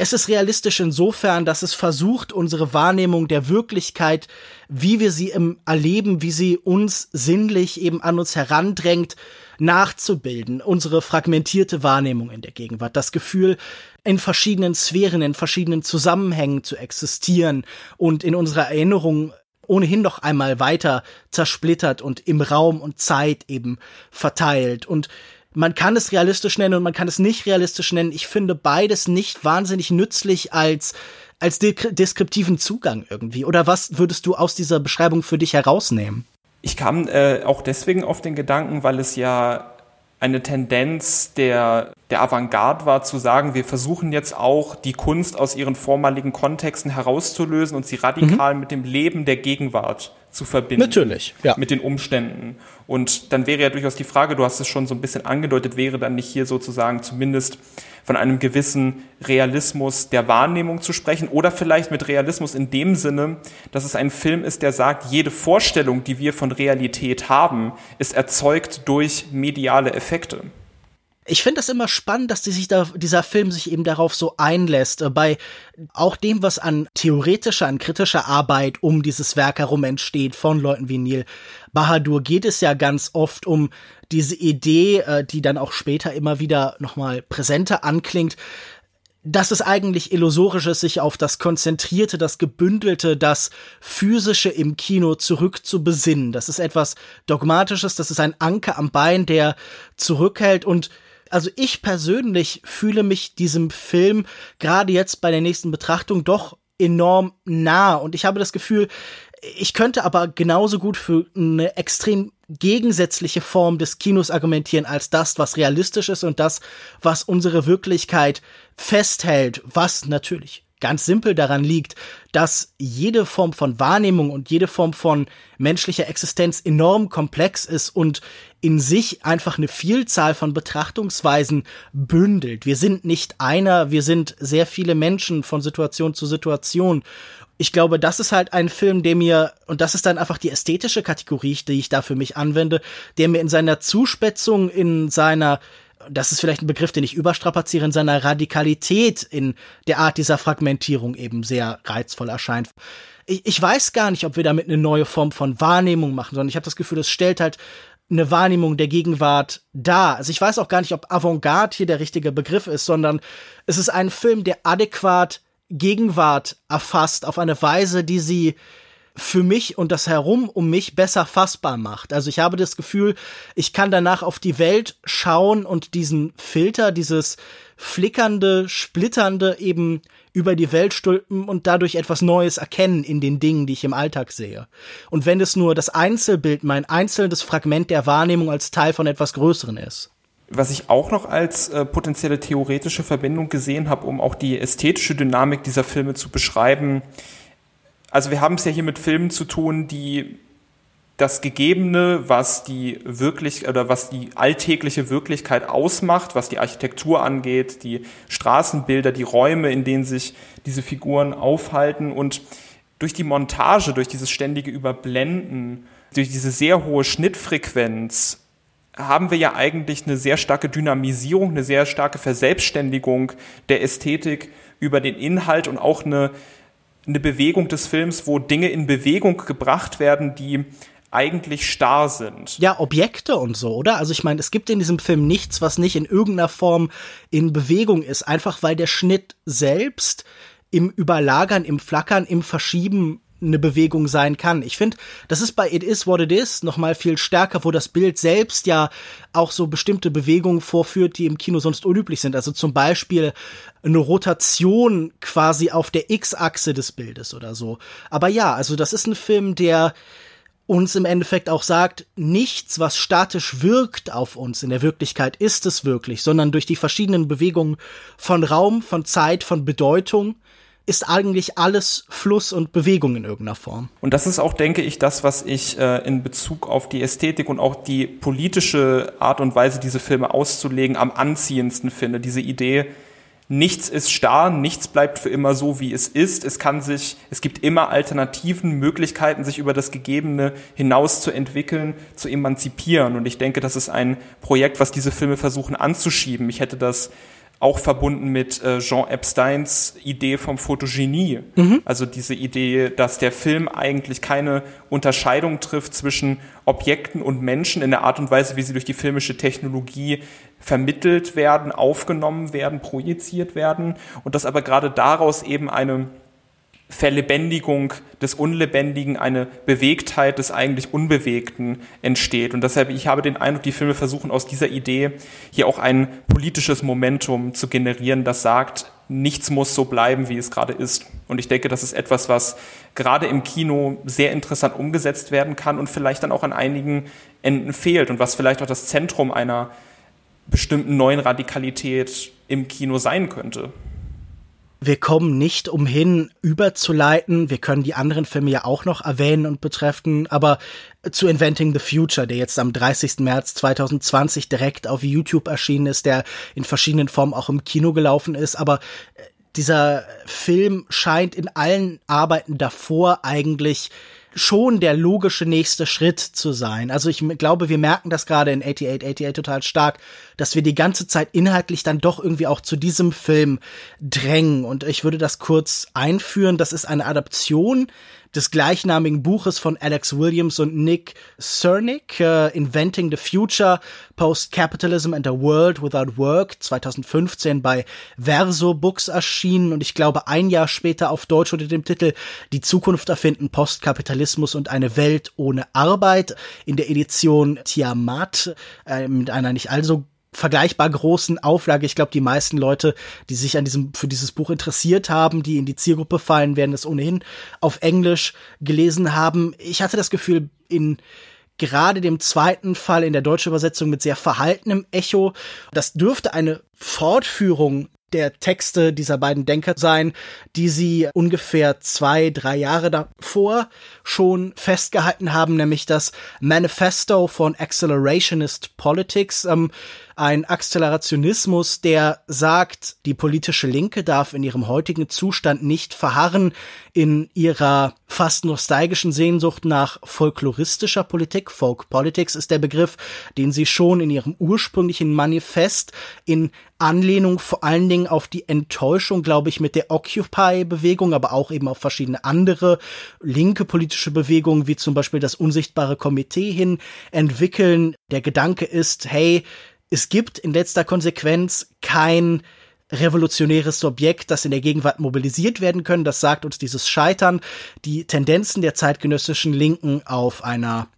es ist realistisch insofern, dass es versucht, unsere Wahrnehmung der Wirklichkeit, wie wir sie im Erleben, wie sie uns sinnlich eben an uns herandrängt, nachzubilden. Unsere fragmentierte Wahrnehmung in der Gegenwart. Das Gefühl, in verschiedenen Sphären, in verschiedenen Zusammenhängen zu existieren und in unserer Erinnerung ohnehin noch einmal weiter zersplittert und im Raum und Zeit eben verteilt. Und man kann es realistisch nennen und man kann es nicht realistisch nennen. Ich finde beides nicht wahnsinnig nützlich als als deskriptiven Zugang irgendwie. Oder was würdest du aus dieser Beschreibung für dich herausnehmen? Ich kam äh, auch deswegen auf den Gedanken, weil es ja eine Tendenz der der Avantgarde war, zu sagen, wir versuchen jetzt auch die Kunst aus ihren vormaligen Kontexten herauszulösen und sie radikal mhm. mit dem Leben der Gegenwart zu verbinden. Natürlich, ja. Mit den Umständen. Und dann wäre ja durchaus die Frage, du hast es schon so ein bisschen angedeutet, wäre dann nicht hier sozusagen zumindest von einem gewissen Realismus der Wahrnehmung zu sprechen oder vielleicht mit Realismus in dem Sinne, dass es ein Film ist, der sagt, jede Vorstellung, die wir von Realität haben, ist erzeugt durch mediale Effekte ich finde das immer spannend, dass die sich da, dieser Film sich eben darauf so einlässt, äh, bei auch dem, was an theoretischer, an kritischer Arbeit um dieses Werk herum entsteht von Leuten wie Neil Bahadur, geht es ja ganz oft um diese Idee, äh, die dann auch später immer wieder nochmal präsenter anklingt, dass es eigentlich illusorisch ist, sich auf das Konzentrierte, das Gebündelte, das Physische im Kino zurück zu besinnen. Das ist etwas Dogmatisches, das ist ein Anker am Bein, der zurückhält und also ich persönlich fühle mich diesem Film gerade jetzt bei der nächsten Betrachtung doch enorm nah. Und ich habe das Gefühl, ich könnte aber genauso gut für eine extrem gegensätzliche Form des Kinos argumentieren als das, was realistisch ist und das, was unsere Wirklichkeit festhält, was natürlich ganz simpel daran liegt, dass jede Form von Wahrnehmung und jede Form von menschlicher Existenz enorm komplex ist und in sich einfach eine Vielzahl von Betrachtungsweisen bündelt. Wir sind nicht einer, wir sind sehr viele Menschen von Situation zu Situation. Ich glaube, das ist halt ein Film, der mir, und das ist dann einfach die ästhetische Kategorie, die ich da für mich anwende, der mir in seiner Zuspitzung, in seiner das ist vielleicht ein Begriff, den ich überstrapaziere, in seiner Radikalität in der Art dieser Fragmentierung eben sehr reizvoll erscheint. Ich, ich weiß gar nicht, ob wir damit eine neue Form von Wahrnehmung machen, sondern ich habe das Gefühl, es stellt halt eine Wahrnehmung der Gegenwart dar. Also ich weiß auch gar nicht, ob Avantgarde hier der richtige Begriff ist, sondern es ist ein Film, der adäquat Gegenwart erfasst auf eine Weise, die sie für mich und das Herum um mich besser fassbar macht. Also ich habe das Gefühl, ich kann danach auf die Welt schauen und diesen Filter, dieses flickernde, splitternde eben über die Welt stülpen und dadurch etwas Neues erkennen in den Dingen, die ich im Alltag sehe. Und wenn es nur das Einzelbild, mein einzelnes Fragment der Wahrnehmung als Teil von etwas Größeren ist. Was ich auch noch als äh, potenzielle theoretische Verbindung gesehen habe, um auch die ästhetische Dynamik dieser Filme zu beschreiben, also wir haben es ja hier mit Filmen zu tun, die das Gegebene, was die wirklich oder was die alltägliche Wirklichkeit ausmacht, was die Architektur angeht, die Straßenbilder, die Räume, in denen sich diese Figuren aufhalten. Und durch die Montage, durch dieses ständige Überblenden, durch diese sehr hohe Schnittfrequenz haben wir ja eigentlich eine sehr starke Dynamisierung, eine sehr starke Verselbstständigung der Ästhetik über den Inhalt und auch eine eine Bewegung des Films, wo Dinge in Bewegung gebracht werden, die eigentlich starr sind. Ja, Objekte und so, oder? Also ich meine, es gibt in diesem Film nichts, was nicht in irgendeiner Form in Bewegung ist, einfach weil der Schnitt selbst im Überlagern, im Flackern, im Verschieben eine Bewegung sein kann. Ich finde, das ist bei It Is What It Is noch mal viel stärker, wo das Bild selbst ja auch so bestimmte Bewegungen vorführt, die im Kino sonst unüblich sind. Also zum Beispiel eine Rotation quasi auf der X-Achse des Bildes oder so. Aber ja, also das ist ein Film, der uns im Endeffekt auch sagt, nichts, was statisch wirkt auf uns in der Wirklichkeit, ist es wirklich, sondern durch die verschiedenen Bewegungen von Raum, von Zeit, von Bedeutung ist eigentlich alles Fluss und Bewegung in irgendeiner Form. Und das ist auch, denke ich, das, was ich äh, in Bezug auf die Ästhetik und auch die politische Art und Weise, diese Filme auszulegen, am anziehendsten finde. Diese Idee, nichts ist starr, nichts bleibt für immer so, wie es ist. Es kann sich, es gibt immer Alternativen, Möglichkeiten, sich über das Gegebene hinaus zu entwickeln, zu emanzipieren. Und ich denke, das ist ein Projekt, was diese Filme versuchen anzuschieben. Ich hätte das auch verbunden mit äh, Jean Epsteins Idee vom Fotogenie. Mhm. Also diese Idee, dass der Film eigentlich keine Unterscheidung trifft zwischen Objekten und Menschen in der Art und Weise, wie sie durch die filmische Technologie vermittelt werden, aufgenommen werden, projiziert werden und dass aber gerade daraus eben eine Verlebendigung des Unlebendigen, eine Bewegtheit des eigentlich Unbewegten entsteht. Und deshalb, ich habe den Eindruck, die Filme versuchen aus dieser Idee hier auch ein politisches Momentum zu generieren, das sagt, nichts muss so bleiben, wie es gerade ist. Und ich denke, das ist etwas, was gerade im Kino sehr interessant umgesetzt werden kann und vielleicht dann auch an einigen Enden fehlt und was vielleicht auch das Zentrum einer bestimmten neuen Radikalität im Kino sein könnte. Wir kommen nicht umhin, überzuleiten. Wir können die anderen Filme ja auch noch erwähnen und betreffen, aber zu Inventing the Future, der jetzt am 30. März 2020 direkt auf YouTube erschienen ist, der in verschiedenen Formen auch im Kino gelaufen ist, aber äh, dieser Film scheint in allen Arbeiten davor eigentlich schon der logische nächste Schritt zu sein. Also ich glaube, wir merken das gerade in 88, 88 total stark, dass wir die ganze Zeit inhaltlich dann doch irgendwie auch zu diesem Film drängen. Und ich würde das kurz einführen. Das ist eine Adaption des gleichnamigen Buches von Alex Williams und Nick Cernick, uh, Inventing the Future, Post-Capitalism and a World Without Work, 2015 bei Verso Books erschienen und ich glaube ein Jahr später auf Deutsch unter dem Titel Die Zukunft erfinden, Postkapitalismus und eine Welt ohne Arbeit in der Edition Tiamat äh, mit einer nicht allzu vergleichbar großen Auflage. Ich glaube, die meisten Leute, die sich an diesem, für dieses Buch interessiert haben, die in die Zielgruppe fallen, werden es ohnehin auf Englisch gelesen haben. Ich hatte das Gefühl, in gerade dem zweiten Fall in der deutschen Übersetzung mit sehr verhaltenem Echo. Das dürfte eine Fortführung der Texte dieser beiden Denker sein, die sie ungefähr zwei, drei Jahre davor schon festgehalten haben, nämlich das Manifesto von Accelerationist Politics, ähm, ein Akzelerationismus, der sagt, die politische Linke darf in ihrem heutigen Zustand nicht verharren in ihrer fast nostalgischen Sehnsucht nach folkloristischer Politik. Folk Politics ist der Begriff, den sie schon in ihrem ursprünglichen Manifest in Anlehnung vor allen Dingen auf die Enttäuschung, glaube ich, mit der Occupy-Bewegung, aber auch eben auf verschiedene andere linke politische Bewegungen, wie zum Beispiel das Unsichtbare Komitee hin entwickeln. Der Gedanke ist, hey, es gibt in letzter Konsequenz kein revolutionäres Subjekt, das in der Gegenwart mobilisiert werden können. Das sagt uns dieses Scheitern. Die Tendenzen der zeitgenössischen Linken auf einer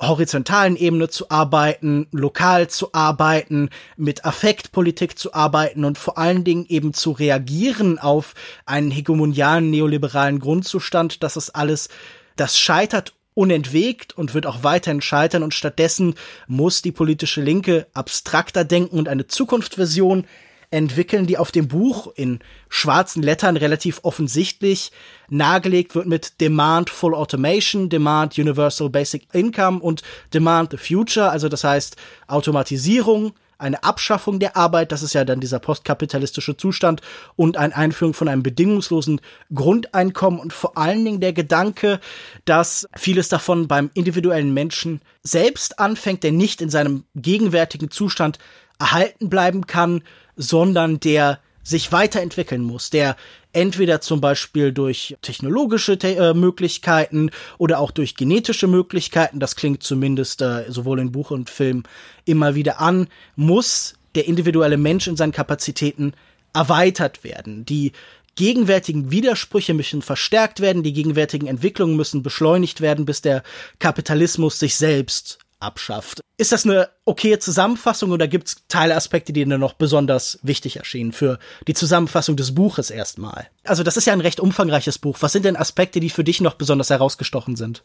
horizontalen Ebene zu arbeiten, lokal zu arbeiten, mit Affektpolitik zu arbeiten und vor allen Dingen eben zu reagieren auf einen hegemonialen neoliberalen Grundzustand, das ist alles, das scheitert unentwegt und wird auch weiterhin scheitern. Und stattdessen muss die politische Linke abstrakter denken und eine Zukunftsvision entwickeln, die auf dem Buch in schwarzen Lettern relativ offensichtlich nahegelegt wird mit Demand Full Automation, Demand Universal Basic Income und Demand the Future, also das heißt Automatisierung, eine Abschaffung der Arbeit, das ist ja dann dieser postkapitalistische Zustand, und eine Einführung von einem bedingungslosen Grundeinkommen und vor allen Dingen der Gedanke, dass vieles davon beim individuellen Menschen selbst anfängt, der nicht in seinem gegenwärtigen Zustand erhalten bleiben kann, sondern der sich weiterentwickeln muss, der entweder zum Beispiel durch technologische Te äh, Möglichkeiten oder auch durch genetische Möglichkeiten, das klingt zumindest äh, sowohl in Buch und Film immer wieder an, muss der individuelle Mensch in seinen Kapazitäten erweitert werden. Die gegenwärtigen Widersprüche müssen verstärkt werden, die gegenwärtigen Entwicklungen müssen beschleunigt werden, bis der Kapitalismus sich selbst abschafft. Ist das eine okaye Zusammenfassung oder gibt es Teilaspekte, die dir noch besonders wichtig erschienen für die Zusammenfassung des Buches erstmal? Also das ist ja ein recht umfangreiches Buch. Was sind denn Aspekte, die für dich noch besonders herausgestochen sind?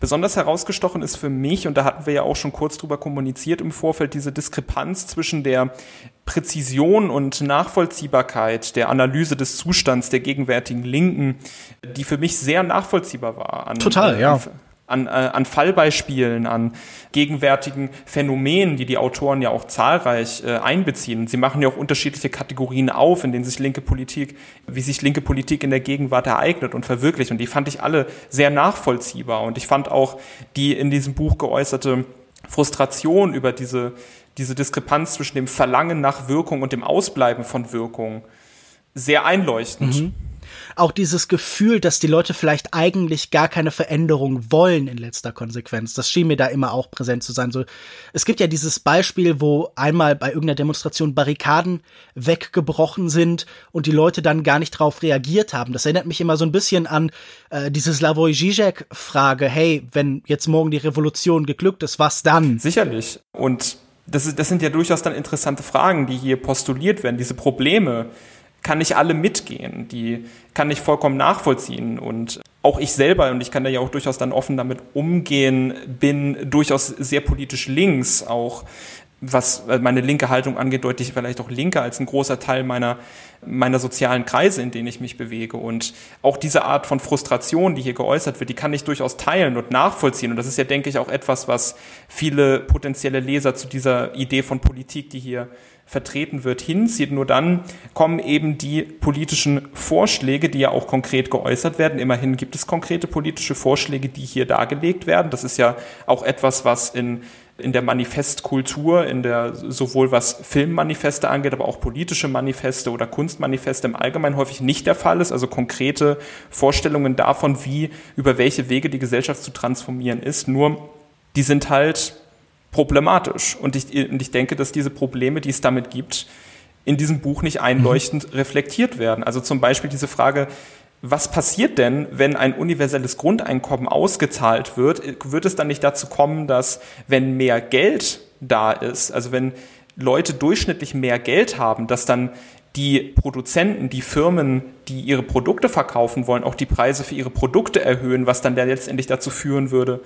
Besonders herausgestochen ist für mich, und da hatten wir ja auch schon kurz drüber kommuniziert im Vorfeld, diese Diskrepanz zwischen der Präzision und Nachvollziehbarkeit der Analyse des Zustands der gegenwärtigen Linken, die für mich sehr nachvollziehbar war. An, Total, ja. An, an, äh, an Fallbeispielen, an gegenwärtigen Phänomenen, die die Autoren ja auch zahlreich äh, einbeziehen. Sie machen ja auch unterschiedliche Kategorien auf, in denen sich linke Politik, wie sich linke Politik in der Gegenwart ereignet und verwirklicht. Und die fand ich alle sehr nachvollziehbar. Und ich fand auch die in diesem Buch geäußerte Frustration über diese, diese Diskrepanz zwischen dem Verlangen nach Wirkung und dem Ausbleiben von Wirkung sehr einleuchtend. Mhm auch dieses Gefühl, dass die Leute vielleicht eigentlich gar keine Veränderung wollen in letzter Konsequenz. Das schien mir da immer auch präsent zu sein. So, es gibt ja dieses Beispiel, wo einmal bei irgendeiner Demonstration Barrikaden weggebrochen sind und die Leute dann gar nicht drauf reagiert haben. Das erinnert mich immer so ein bisschen an äh, diese Slavoj Žižek Frage, hey, wenn jetzt morgen die Revolution geglückt ist, was dann? Sicherlich. Und das, ist, das sind ja durchaus dann interessante Fragen, die hier postuliert werden, diese Probleme kann nicht alle mitgehen, die kann ich vollkommen nachvollziehen. Und auch ich selber, und ich kann da ja auch durchaus dann offen damit umgehen, bin durchaus sehr politisch links, auch was äh, meine linke Haltung angeht, deutlich vielleicht auch linker als ein großer Teil meiner, meiner sozialen Kreise, in denen ich mich bewege. Und auch diese Art von Frustration, die hier geäußert wird, die kann ich durchaus teilen und nachvollziehen. Und das ist ja, denke ich, auch etwas, was viele potenzielle Leser zu dieser Idee von Politik, die hier vertreten wird, hinzieht. Nur dann kommen eben die politischen Vorschläge, die ja auch konkret geäußert werden. Immerhin gibt es konkrete politische Vorschläge, die hier dargelegt werden. Das ist ja auch etwas, was in in der Manifestkultur, in der sowohl was Filmmanifeste angeht, aber auch politische Manifeste oder Kunstmanifeste im Allgemeinen häufig nicht der Fall ist. Also konkrete Vorstellungen davon, wie über welche Wege die Gesellschaft zu transformieren ist. Nur die sind halt problematisch. Und ich, und ich denke, dass diese Probleme, die es damit gibt, in diesem Buch nicht einleuchtend mhm. reflektiert werden. Also zum Beispiel diese Frage, was passiert denn, wenn ein universelles Grundeinkommen ausgezahlt wird? Wird es dann nicht dazu kommen, dass wenn mehr Geld da ist, also wenn Leute durchschnittlich mehr Geld haben, dass dann die Produzenten, die Firmen, die ihre Produkte verkaufen wollen, auch die Preise für ihre Produkte erhöhen, was dann letztendlich dazu führen würde,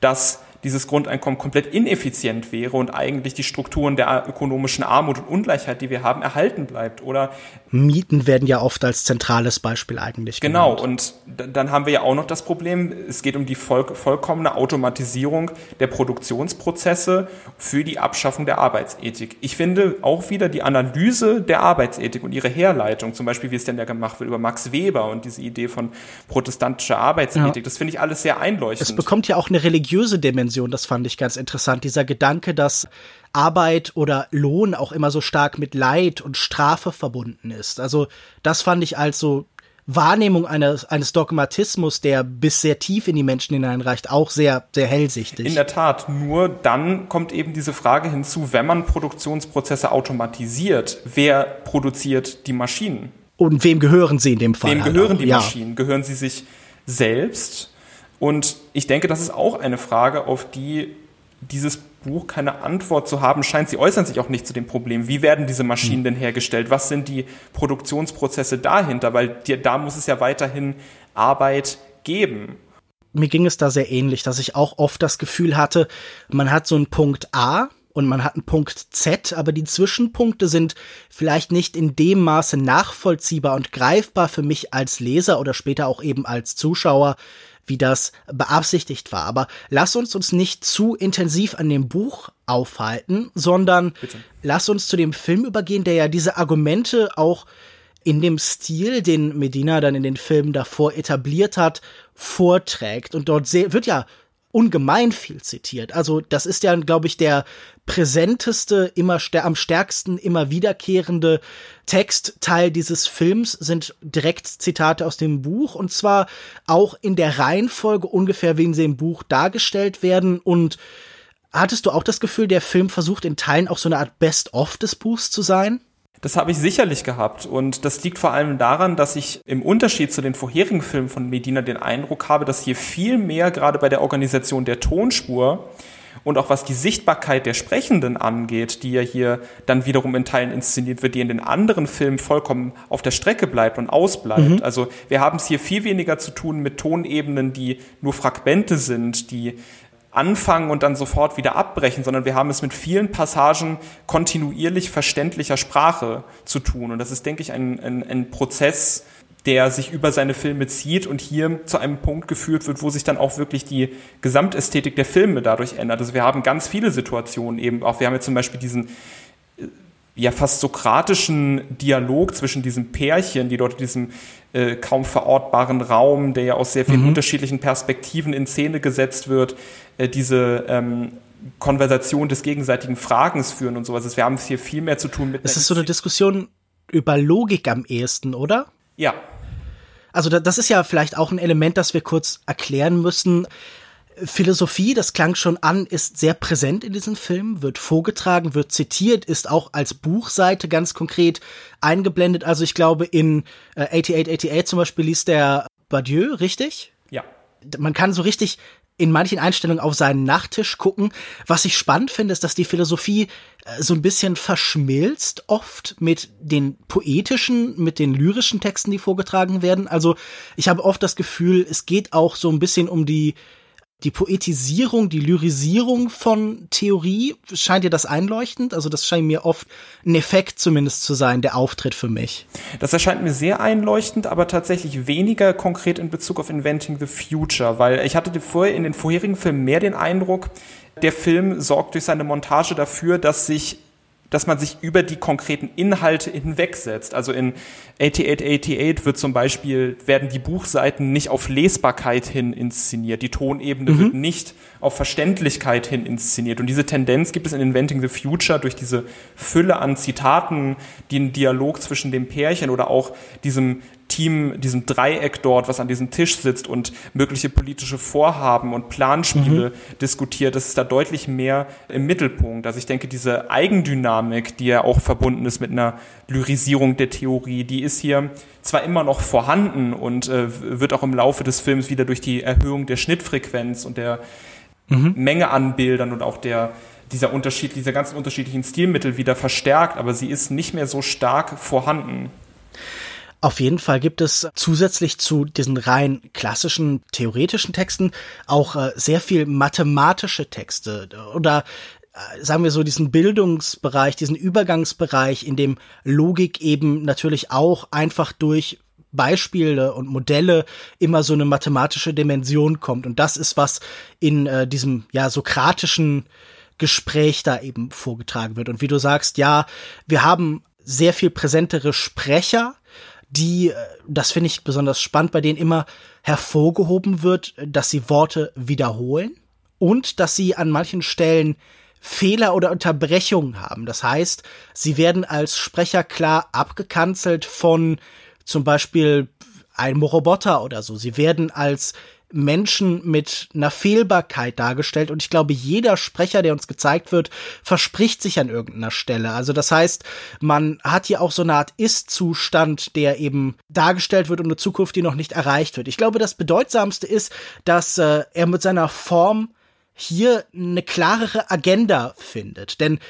dass dieses Grundeinkommen komplett ineffizient wäre und eigentlich die Strukturen der ökonomischen Armut und Ungleichheit, die wir haben, erhalten bleibt. Oder Mieten werden ja oft als zentrales Beispiel eigentlich. Genau, genannt. und dann haben wir ja auch noch das Problem, es geht um die voll, vollkommene Automatisierung der Produktionsprozesse für die Abschaffung der Arbeitsethik. Ich finde auch wieder die Analyse der Arbeitsethik und ihre Herleitung, zum Beispiel wie es denn ja gemacht wird über Max Weber und diese Idee von protestantischer Arbeitsethik, ja. das finde ich alles sehr einleuchtend. Es bekommt ja auch eine religiöse Dimension Dimension, das fand ich ganz interessant. Dieser Gedanke, dass Arbeit oder Lohn auch immer so stark mit Leid und Strafe verbunden ist. Also das fand ich als so Wahrnehmung eines, eines Dogmatismus, der bis sehr tief in die Menschen hineinreicht, auch sehr, sehr hellsichtig. In der Tat, nur dann kommt eben diese Frage hinzu, wenn man Produktionsprozesse automatisiert, wer produziert die Maschinen? Und wem gehören sie in dem Fall? Wem halt gehören die Maschinen? Ja. Gehören sie sich selbst? Und ich denke, das ist auch eine Frage, auf die dieses Buch keine Antwort zu haben scheint. Sie äußern sich auch nicht zu dem Problem. Wie werden diese Maschinen hm. denn hergestellt? Was sind die Produktionsprozesse dahinter? Weil da muss es ja weiterhin Arbeit geben. Mir ging es da sehr ähnlich, dass ich auch oft das Gefühl hatte, man hat so einen Punkt A, und man hat einen Punkt Z, aber die Zwischenpunkte sind vielleicht nicht in dem Maße nachvollziehbar und greifbar für mich als Leser oder später auch eben als Zuschauer, wie das beabsichtigt war. Aber lass uns uns nicht zu intensiv an dem Buch aufhalten, sondern Bitte. lass uns zu dem Film übergehen, der ja diese Argumente auch in dem Stil, den Medina dann in den Filmen davor etabliert hat, vorträgt. Und dort wird ja ungemein viel zitiert. Also das ist ja, glaube ich, der präsenteste, immer stär am stärksten, immer wiederkehrende Textteil dieses Films sind direkt Zitate aus dem Buch und zwar auch in der Reihenfolge ungefähr, wie sie im Buch dargestellt werden und Hattest du auch das Gefühl, der Film versucht in Teilen auch so eine Art Best-of des Buchs zu sein? Das habe ich sicherlich gehabt und das liegt vor allem daran, dass ich im Unterschied zu den vorherigen Filmen von Medina den Eindruck habe, dass hier viel mehr gerade bei der Organisation der Tonspur und auch was die Sichtbarkeit der Sprechenden angeht, die ja hier dann wiederum in Teilen inszeniert wird, die in den anderen Filmen vollkommen auf der Strecke bleibt und ausbleibt. Mhm. Also wir haben es hier viel weniger zu tun mit Tonebenen, die nur Fragmente sind, die anfangen und dann sofort wieder abbrechen, sondern wir haben es mit vielen Passagen kontinuierlich verständlicher Sprache zu tun. Und das ist, denke ich, ein, ein, ein Prozess, der sich über seine Filme zieht und hier zu einem Punkt geführt wird, wo sich dann auch wirklich die Gesamtästhetik der Filme dadurch ändert. Also wir haben ganz viele Situationen eben auch. Wir haben jetzt zum Beispiel diesen ja fast sokratischen Dialog zwischen diesen Pärchen, die dort in diesem äh, kaum verortbaren Raum, der ja aus sehr vielen mhm. unterschiedlichen Perspektiven in Szene gesetzt wird, äh, diese ähm, Konversation des gegenseitigen Fragens führen und sowas. Wir haben es hier viel mehr zu tun mit. Es ist so eine Diskussion über Logik am ehesten, oder? Ja. Also das ist ja vielleicht auch ein Element, das wir kurz erklären müssen. Philosophie, das klang schon an, ist sehr präsent in diesem Film, wird vorgetragen, wird zitiert, ist auch als Buchseite ganz konkret eingeblendet. Also ich glaube, in äh, 8888 zum Beispiel liest der Badieu, richtig? Ja. Man kann so richtig in manchen Einstellungen auf seinen Nachttisch gucken. Was ich spannend finde, ist, dass die Philosophie äh, so ein bisschen verschmilzt, oft mit den poetischen, mit den lyrischen Texten, die vorgetragen werden. Also ich habe oft das Gefühl, es geht auch so ein bisschen um die die Poetisierung, die Lyrisierung von Theorie, scheint dir das einleuchtend? Also das scheint mir oft ein Effekt zumindest zu sein, der Auftritt für mich. Das erscheint mir sehr einleuchtend, aber tatsächlich weniger konkret in Bezug auf Inventing the Future, weil ich hatte vorher in den vorherigen Filmen mehr den Eindruck, der Film sorgt durch seine Montage dafür, dass sich dass man sich über die konkreten Inhalte hinwegsetzt. Also in 8888 wird zum Beispiel, werden die Buchseiten nicht auf Lesbarkeit hin inszeniert. Die Tonebene mhm. wird nicht auf Verständlichkeit hin inszeniert. Und diese Tendenz gibt es in Inventing the Future durch diese Fülle an Zitaten, den Dialog zwischen dem Pärchen oder auch diesem Team, diesem Dreieck dort, was an diesem Tisch sitzt und mögliche politische Vorhaben und Planspiele mhm. diskutiert, das ist da deutlich mehr im Mittelpunkt. Also ich denke, diese Eigendynamik, die ja auch verbunden ist mit einer Lyrisierung der Theorie, die ist hier zwar immer noch vorhanden und äh, wird auch im Laufe des Films wieder durch die Erhöhung der Schnittfrequenz und der mhm. Menge an Bildern und auch der dieser Unterschied, dieser ganzen unterschiedlichen Stilmittel wieder verstärkt, aber sie ist nicht mehr so stark vorhanden. Auf jeden Fall gibt es zusätzlich zu diesen rein klassischen theoretischen Texten auch äh, sehr viel mathematische Texte oder äh, sagen wir so diesen Bildungsbereich, diesen Übergangsbereich, in dem Logik eben natürlich auch einfach durch Beispiele und Modelle immer so eine mathematische Dimension kommt. Und das ist, was in äh, diesem ja sokratischen Gespräch da eben vorgetragen wird. Und wie du sagst, ja, wir haben sehr viel präsentere Sprecher, die, äh, das finde ich besonders spannend, bei denen immer hervorgehoben wird, dass sie Worte wiederholen und dass sie an manchen Stellen Fehler oder Unterbrechungen haben. Das heißt, sie werden als Sprecher klar abgekanzelt von zum Beispiel einem Roboter oder so. Sie werden als Menschen mit einer Fehlbarkeit dargestellt und ich glaube, jeder Sprecher, der uns gezeigt wird, verspricht sich an irgendeiner Stelle. Also das heißt, man hat hier auch so eine Art Ist-Zustand, der eben dargestellt wird und eine Zukunft, die noch nicht erreicht wird. Ich glaube, das Bedeutsamste ist, dass äh, er mit seiner Form hier eine klarere Agenda findet, denn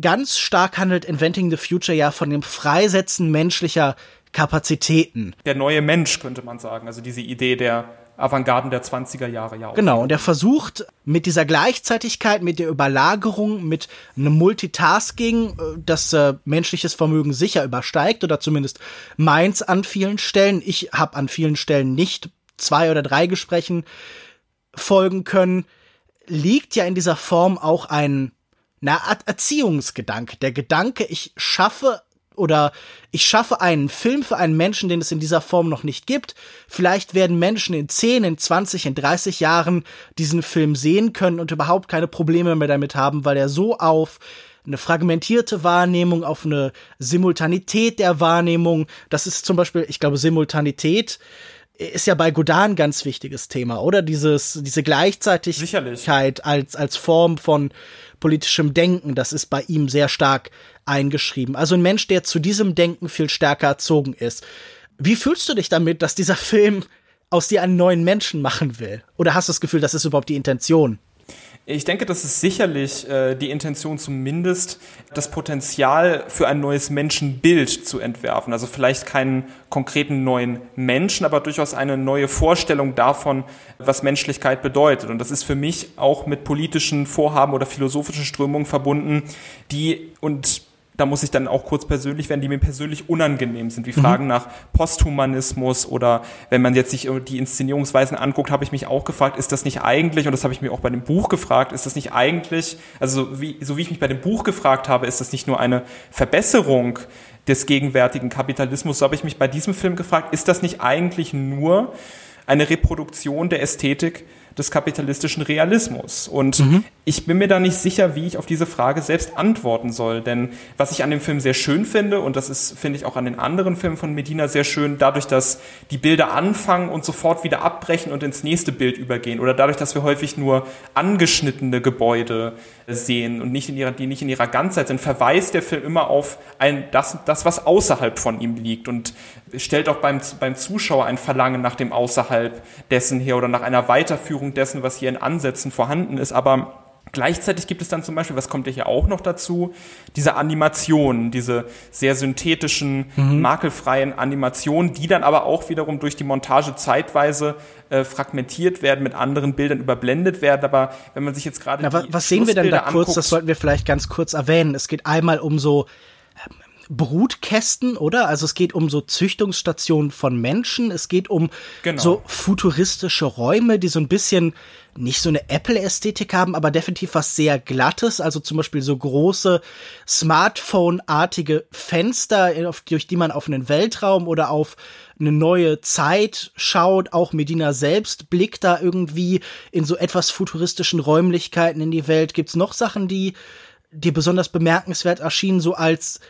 ganz stark handelt Inventing the Future ja von dem Freisetzen menschlicher Kapazitäten. Der neue Mensch, könnte man sagen. Also diese Idee der Avantgarden der 20er Jahre ja auch. Genau, und er versucht mit dieser Gleichzeitigkeit, mit der Überlagerung, mit einem Multitasking, äh, das äh, menschliches Vermögen sicher übersteigt oder zumindest meins an vielen Stellen. Ich habe an vielen Stellen nicht zwei oder drei Gesprächen folgen können. Liegt ja in dieser Form auch ein na, Erziehungsgedanke. Der Gedanke, ich schaffe oder ich schaffe einen Film für einen Menschen, den es in dieser Form noch nicht gibt. Vielleicht werden Menschen in 10, in 20, in 30 Jahren diesen Film sehen können und überhaupt keine Probleme mehr damit haben, weil er so auf eine fragmentierte Wahrnehmung, auf eine Simultanität der Wahrnehmung. Das ist zum Beispiel, ich glaube, Simultanität ist ja bei Godard ein ganz wichtiges Thema, oder? Dieses, diese Gleichzeitigkeit Sicherlich. als, als Form von politischem Denken, das ist bei ihm sehr stark eingeschrieben. Also ein Mensch, der zu diesem Denken viel stärker erzogen ist. Wie fühlst du dich damit, dass dieser Film aus dir einen neuen Menschen machen will? Oder hast du das Gefühl, das ist überhaupt die Intention? Ich denke, das ist sicherlich äh, die Intention zumindest, das Potenzial für ein neues Menschenbild zu entwerfen. Also vielleicht keinen konkreten neuen Menschen, aber durchaus eine neue Vorstellung davon, was Menschlichkeit bedeutet. Und das ist für mich auch mit politischen Vorhaben oder philosophischen Strömungen verbunden, die und da muss ich dann auch kurz persönlich werden, die mir persönlich unangenehm sind, wie mhm. Fragen nach Posthumanismus oder wenn man jetzt sich die Inszenierungsweisen anguckt, habe ich mich auch gefragt, ist das nicht eigentlich, und das habe ich mir auch bei dem Buch gefragt, ist das nicht eigentlich, also so wie, so wie ich mich bei dem Buch gefragt habe, ist das nicht nur eine Verbesserung des gegenwärtigen Kapitalismus, so habe ich mich bei diesem Film gefragt, ist das nicht eigentlich nur eine Reproduktion der Ästhetik des kapitalistischen Realismus. Und mhm. Ich bin mir da nicht sicher, wie ich auf diese Frage selbst antworten soll. Denn was ich an dem Film sehr schön finde, und das ist, finde ich, auch an den anderen Filmen von Medina sehr schön, dadurch, dass die Bilder anfangen und sofort wieder abbrechen und ins nächste Bild übergehen. Oder dadurch, dass wir häufig nur angeschnittene Gebäude sehen und nicht in ihrer, die nicht in ihrer Ganzheit sind, verweist der Film immer auf ein, das, das, was außerhalb von ihm liegt und stellt auch beim, beim Zuschauer ein Verlangen nach dem Außerhalb dessen her oder nach einer Weiterführung dessen, was hier in Ansätzen vorhanden ist. Aber Gleichzeitig gibt es dann zum Beispiel, was kommt ja hier auch noch dazu, diese Animationen, diese sehr synthetischen, mhm. makelfreien Animationen, die dann aber auch wiederum durch die Montage zeitweise äh, fragmentiert werden, mit anderen Bildern überblendet werden. Aber wenn man sich jetzt gerade. Was sehen wir denn da kurz? Das sollten wir vielleicht ganz kurz erwähnen. Es geht einmal um so Brutkästen, oder? Also es geht um so Züchtungsstationen von Menschen, es geht um genau. so futuristische Räume, die so ein bisschen nicht so eine Apple-Ästhetik haben, aber definitiv was sehr Glattes, also zum Beispiel so große Smartphone-artige Fenster, durch die man auf einen Weltraum oder auf eine neue Zeit schaut. Auch Medina selbst blickt da irgendwie in so etwas futuristischen Räumlichkeiten in die Welt. Gibt's noch Sachen, die dir besonders bemerkenswert erschienen, so als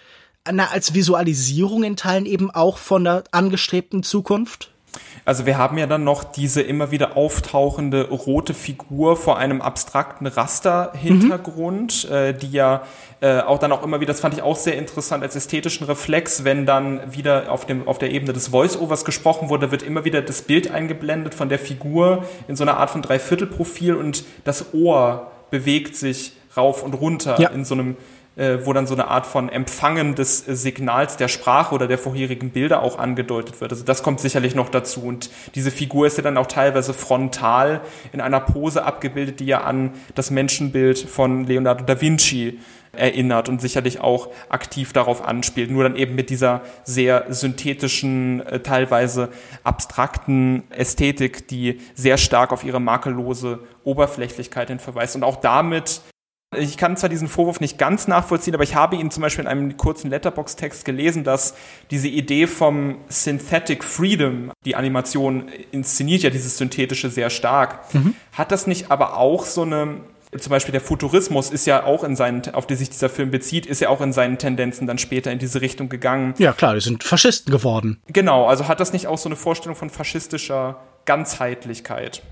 na, als Visualisierung in Teilen eben auch von der angestrebten Zukunft? Also wir haben ja dann noch diese immer wieder auftauchende rote Figur vor einem abstrakten Rasterhintergrund, mhm. äh, die ja äh, auch dann auch immer wieder, das fand ich auch sehr interessant als ästhetischen Reflex, wenn dann wieder auf, dem, auf der Ebene des Voice-Overs gesprochen wurde, wird immer wieder das Bild eingeblendet von der Figur in so einer Art von Dreiviertelprofil und das Ohr bewegt sich rauf und runter ja. in so einem wo dann so eine Art von Empfangen des äh, Signals der Sprache oder der vorherigen Bilder auch angedeutet wird. Also das kommt sicherlich noch dazu. Und diese Figur ist ja dann auch teilweise frontal in einer Pose abgebildet, die ja an das Menschenbild von Leonardo da Vinci erinnert und sicherlich auch aktiv darauf anspielt. Nur dann eben mit dieser sehr synthetischen, äh, teilweise abstrakten Ästhetik, die sehr stark auf ihre makellose Oberflächlichkeit hin verweist und auch damit ich kann zwar diesen Vorwurf nicht ganz nachvollziehen, aber ich habe ihn zum Beispiel in einem kurzen Letterbox-Text gelesen, dass diese Idee vom Synthetic Freedom, die Animation inszeniert ja dieses Synthetische sehr stark, mhm. hat das nicht aber auch so eine zum Beispiel der Futurismus ist ja auch in seinen, auf die sich dieser Film bezieht, ist ja auch in seinen Tendenzen dann später in diese Richtung gegangen. Ja, klar, die sind Faschisten geworden. Genau, also hat das nicht auch so eine Vorstellung von faschistischer Ganzheitlichkeit?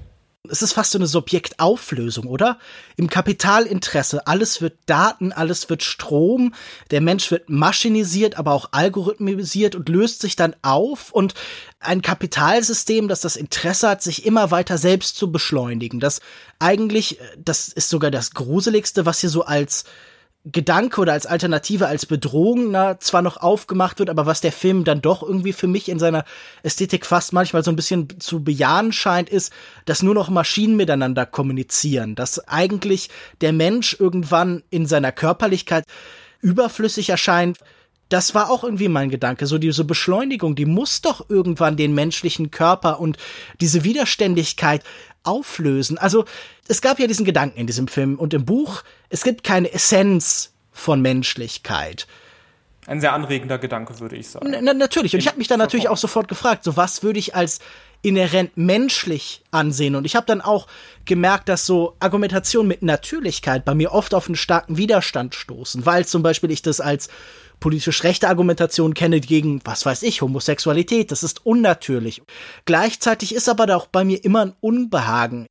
Es ist fast so eine Subjektauflösung, oder? Im Kapitalinteresse, alles wird Daten, alles wird Strom, der Mensch wird maschinisiert, aber auch algorithmisiert und löst sich dann auf und ein Kapitalsystem, das das Interesse hat, sich immer weiter selbst zu beschleunigen. Das eigentlich, das ist sogar das Gruseligste, was hier so als Gedanke oder als Alternative, als Bedrohung na, zwar noch aufgemacht wird, aber was der Film dann doch irgendwie für mich in seiner Ästhetik fast manchmal so ein bisschen zu bejahen scheint, ist, dass nur noch Maschinen miteinander kommunizieren, dass eigentlich der Mensch irgendwann in seiner Körperlichkeit überflüssig erscheint. Das war auch irgendwie mein Gedanke. So diese Beschleunigung, die muss doch irgendwann den menschlichen Körper und diese Widerständigkeit auflösen. Also es gab ja diesen Gedanken in diesem Film und im Buch, es gibt keine Essenz von Menschlichkeit. Ein sehr anregender Gedanke, würde ich sagen. Na, natürlich. Und ich habe mich dann natürlich auch sofort gefragt, so was würde ich als inhärent menschlich ansehen. Und ich habe dann auch gemerkt, dass so Argumentation mit Natürlichkeit bei mir oft auf einen starken Widerstand stoßen, weil zum Beispiel ich das als politisch rechte Argumentation kenne gegen, was weiß ich, Homosexualität. Das ist unnatürlich. Gleichzeitig ist aber auch bei mir immer ein Unbehagen.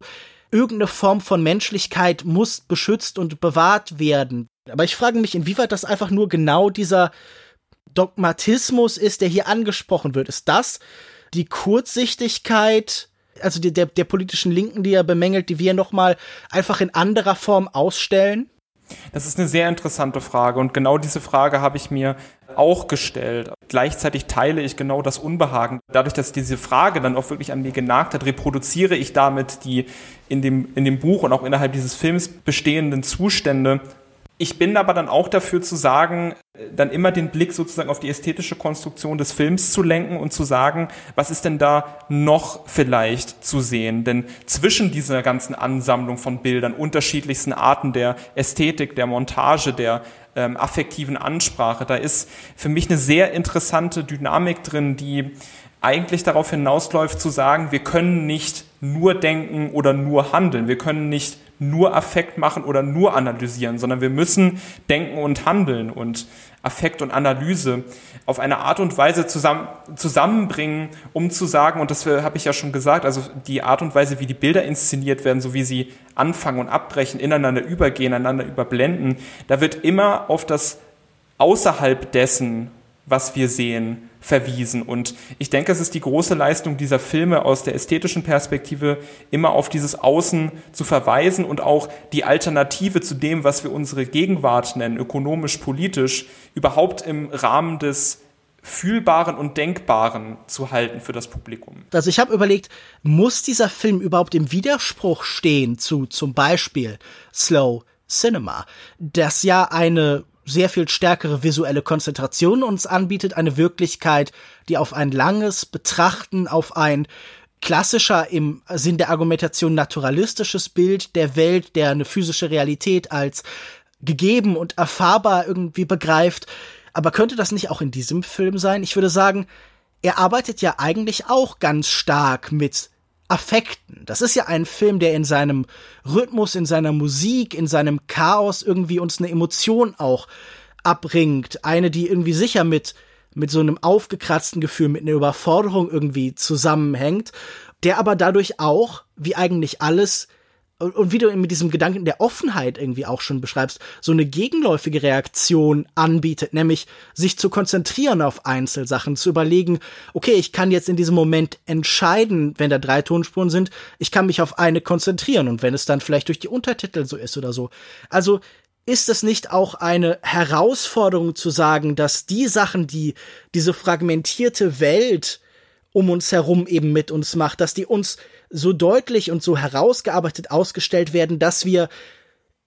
Irgendeine Form von Menschlichkeit muss beschützt und bewahrt werden. Aber ich frage mich, inwieweit das einfach nur genau dieser Dogmatismus ist, der hier angesprochen wird. Ist das die Kurzsichtigkeit, also die, der, der politischen Linken, die er bemängelt, die wir nochmal einfach in anderer Form ausstellen? Das ist eine sehr interessante Frage und genau diese Frage habe ich mir auch gestellt. Gleichzeitig teile ich genau das Unbehagen. Dadurch, dass diese Frage dann auch wirklich an mir genagt hat, reproduziere ich damit die in dem, in dem Buch und auch innerhalb dieses Films bestehenden Zustände ich bin aber dann auch dafür zu sagen, dann immer den Blick sozusagen auf die ästhetische Konstruktion des Films zu lenken und zu sagen, was ist denn da noch vielleicht zu sehen? Denn zwischen dieser ganzen Ansammlung von Bildern, unterschiedlichsten Arten der Ästhetik, der Montage, der ähm, affektiven Ansprache, da ist für mich eine sehr interessante Dynamik drin, die eigentlich darauf hinausläuft zu sagen, wir können nicht nur denken oder nur handeln. Wir können nicht nur Affekt machen oder nur analysieren, sondern wir müssen denken und handeln und Affekt und Analyse auf eine Art und Weise zusammen, zusammenbringen, um zu sagen, und das habe ich ja schon gesagt, also die Art und Weise, wie die Bilder inszeniert werden, so wie sie anfangen und abbrechen, ineinander übergehen, einander überblenden, da wird immer auf das außerhalb dessen was wir sehen, verwiesen. Und ich denke, es ist die große Leistung dieser Filme aus der ästhetischen Perspektive, immer auf dieses Außen zu verweisen und auch die Alternative zu dem, was wir unsere Gegenwart nennen, ökonomisch, politisch, überhaupt im Rahmen des Fühlbaren und Denkbaren zu halten für das Publikum. Also ich habe überlegt, muss dieser Film überhaupt im Widerspruch stehen zu zum Beispiel Slow Cinema, das ja eine sehr viel stärkere visuelle Konzentration uns anbietet, eine Wirklichkeit, die auf ein langes Betrachten, auf ein klassischer im Sinn der Argumentation naturalistisches Bild der Welt, der eine physische Realität als gegeben und erfahrbar irgendwie begreift. Aber könnte das nicht auch in diesem Film sein? Ich würde sagen, er arbeitet ja eigentlich auch ganz stark mit Affekten. Das ist ja ein Film, der in seinem Rhythmus, in seiner Musik, in seinem Chaos irgendwie uns eine Emotion auch abringt. Eine, die irgendwie sicher mit, mit so einem aufgekratzten Gefühl, mit einer Überforderung irgendwie zusammenhängt, der aber dadurch auch, wie eigentlich alles, und, wie du mit diesem Gedanken der Offenheit irgendwie auch schon beschreibst, so eine gegenläufige Reaktion anbietet, nämlich sich zu konzentrieren auf Einzelsachen, zu überlegen, okay, ich kann jetzt in diesem Moment entscheiden, wenn da drei Tonspuren sind, ich kann mich auf eine konzentrieren und wenn es dann vielleicht durch die Untertitel so ist oder so. Also ist es nicht auch eine Herausforderung zu sagen, dass die Sachen, die diese fragmentierte Welt um uns herum eben mit uns macht, dass die uns so deutlich und so herausgearbeitet ausgestellt werden, dass wir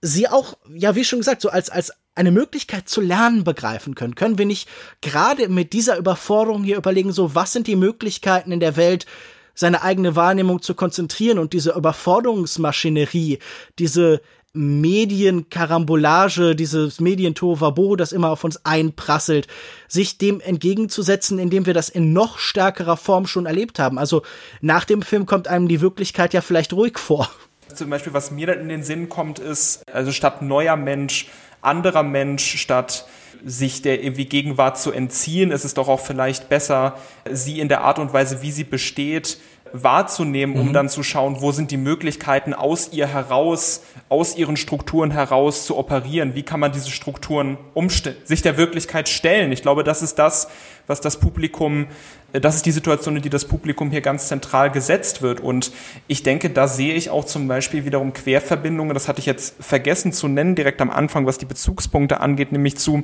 sie auch, ja, wie schon gesagt, so als, als eine Möglichkeit zu lernen begreifen können. Können wir nicht gerade mit dieser Überforderung hier überlegen, so, was sind die Möglichkeiten in der Welt, seine eigene Wahrnehmung zu konzentrieren und diese Überforderungsmaschinerie, diese Medienkarambolage, dieses Medientovabo, das immer auf uns einprasselt, sich dem entgegenzusetzen, indem wir das in noch stärkerer Form schon erlebt haben. Also nach dem Film kommt einem die Wirklichkeit ja vielleicht ruhig vor. Zum Beispiel, was mir dann in den Sinn kommt, ist, also statt neuer Mensch, anderer Mensch, statt sich der irgendwie Gegenwart zu entziehen, ist es doch auch vielleicht besser, sie in der Art und Weise, wie sie besteht, wahrzunehmen, um mhm. dann zu schauen, wo sind die Möglichkeiten aus ihr heraus, aus ihren Strukturen heraus zu operieren. Wie kann man diese Strukturen umstellen, sich der Wirklichkeit stellen? Ich glaube, das ist das, was das Publikum, äh, das ist die Situation, in die das Publikum hier ganz zentral gesetzt wird. Und ich denke, da sehe ich auch zum Beispiel wiederum Querverbindungen. Das hatte ich jetzt vergessen zu nennen, direkt am Anfang, was die Bezugspunkte angeht, nämlich zu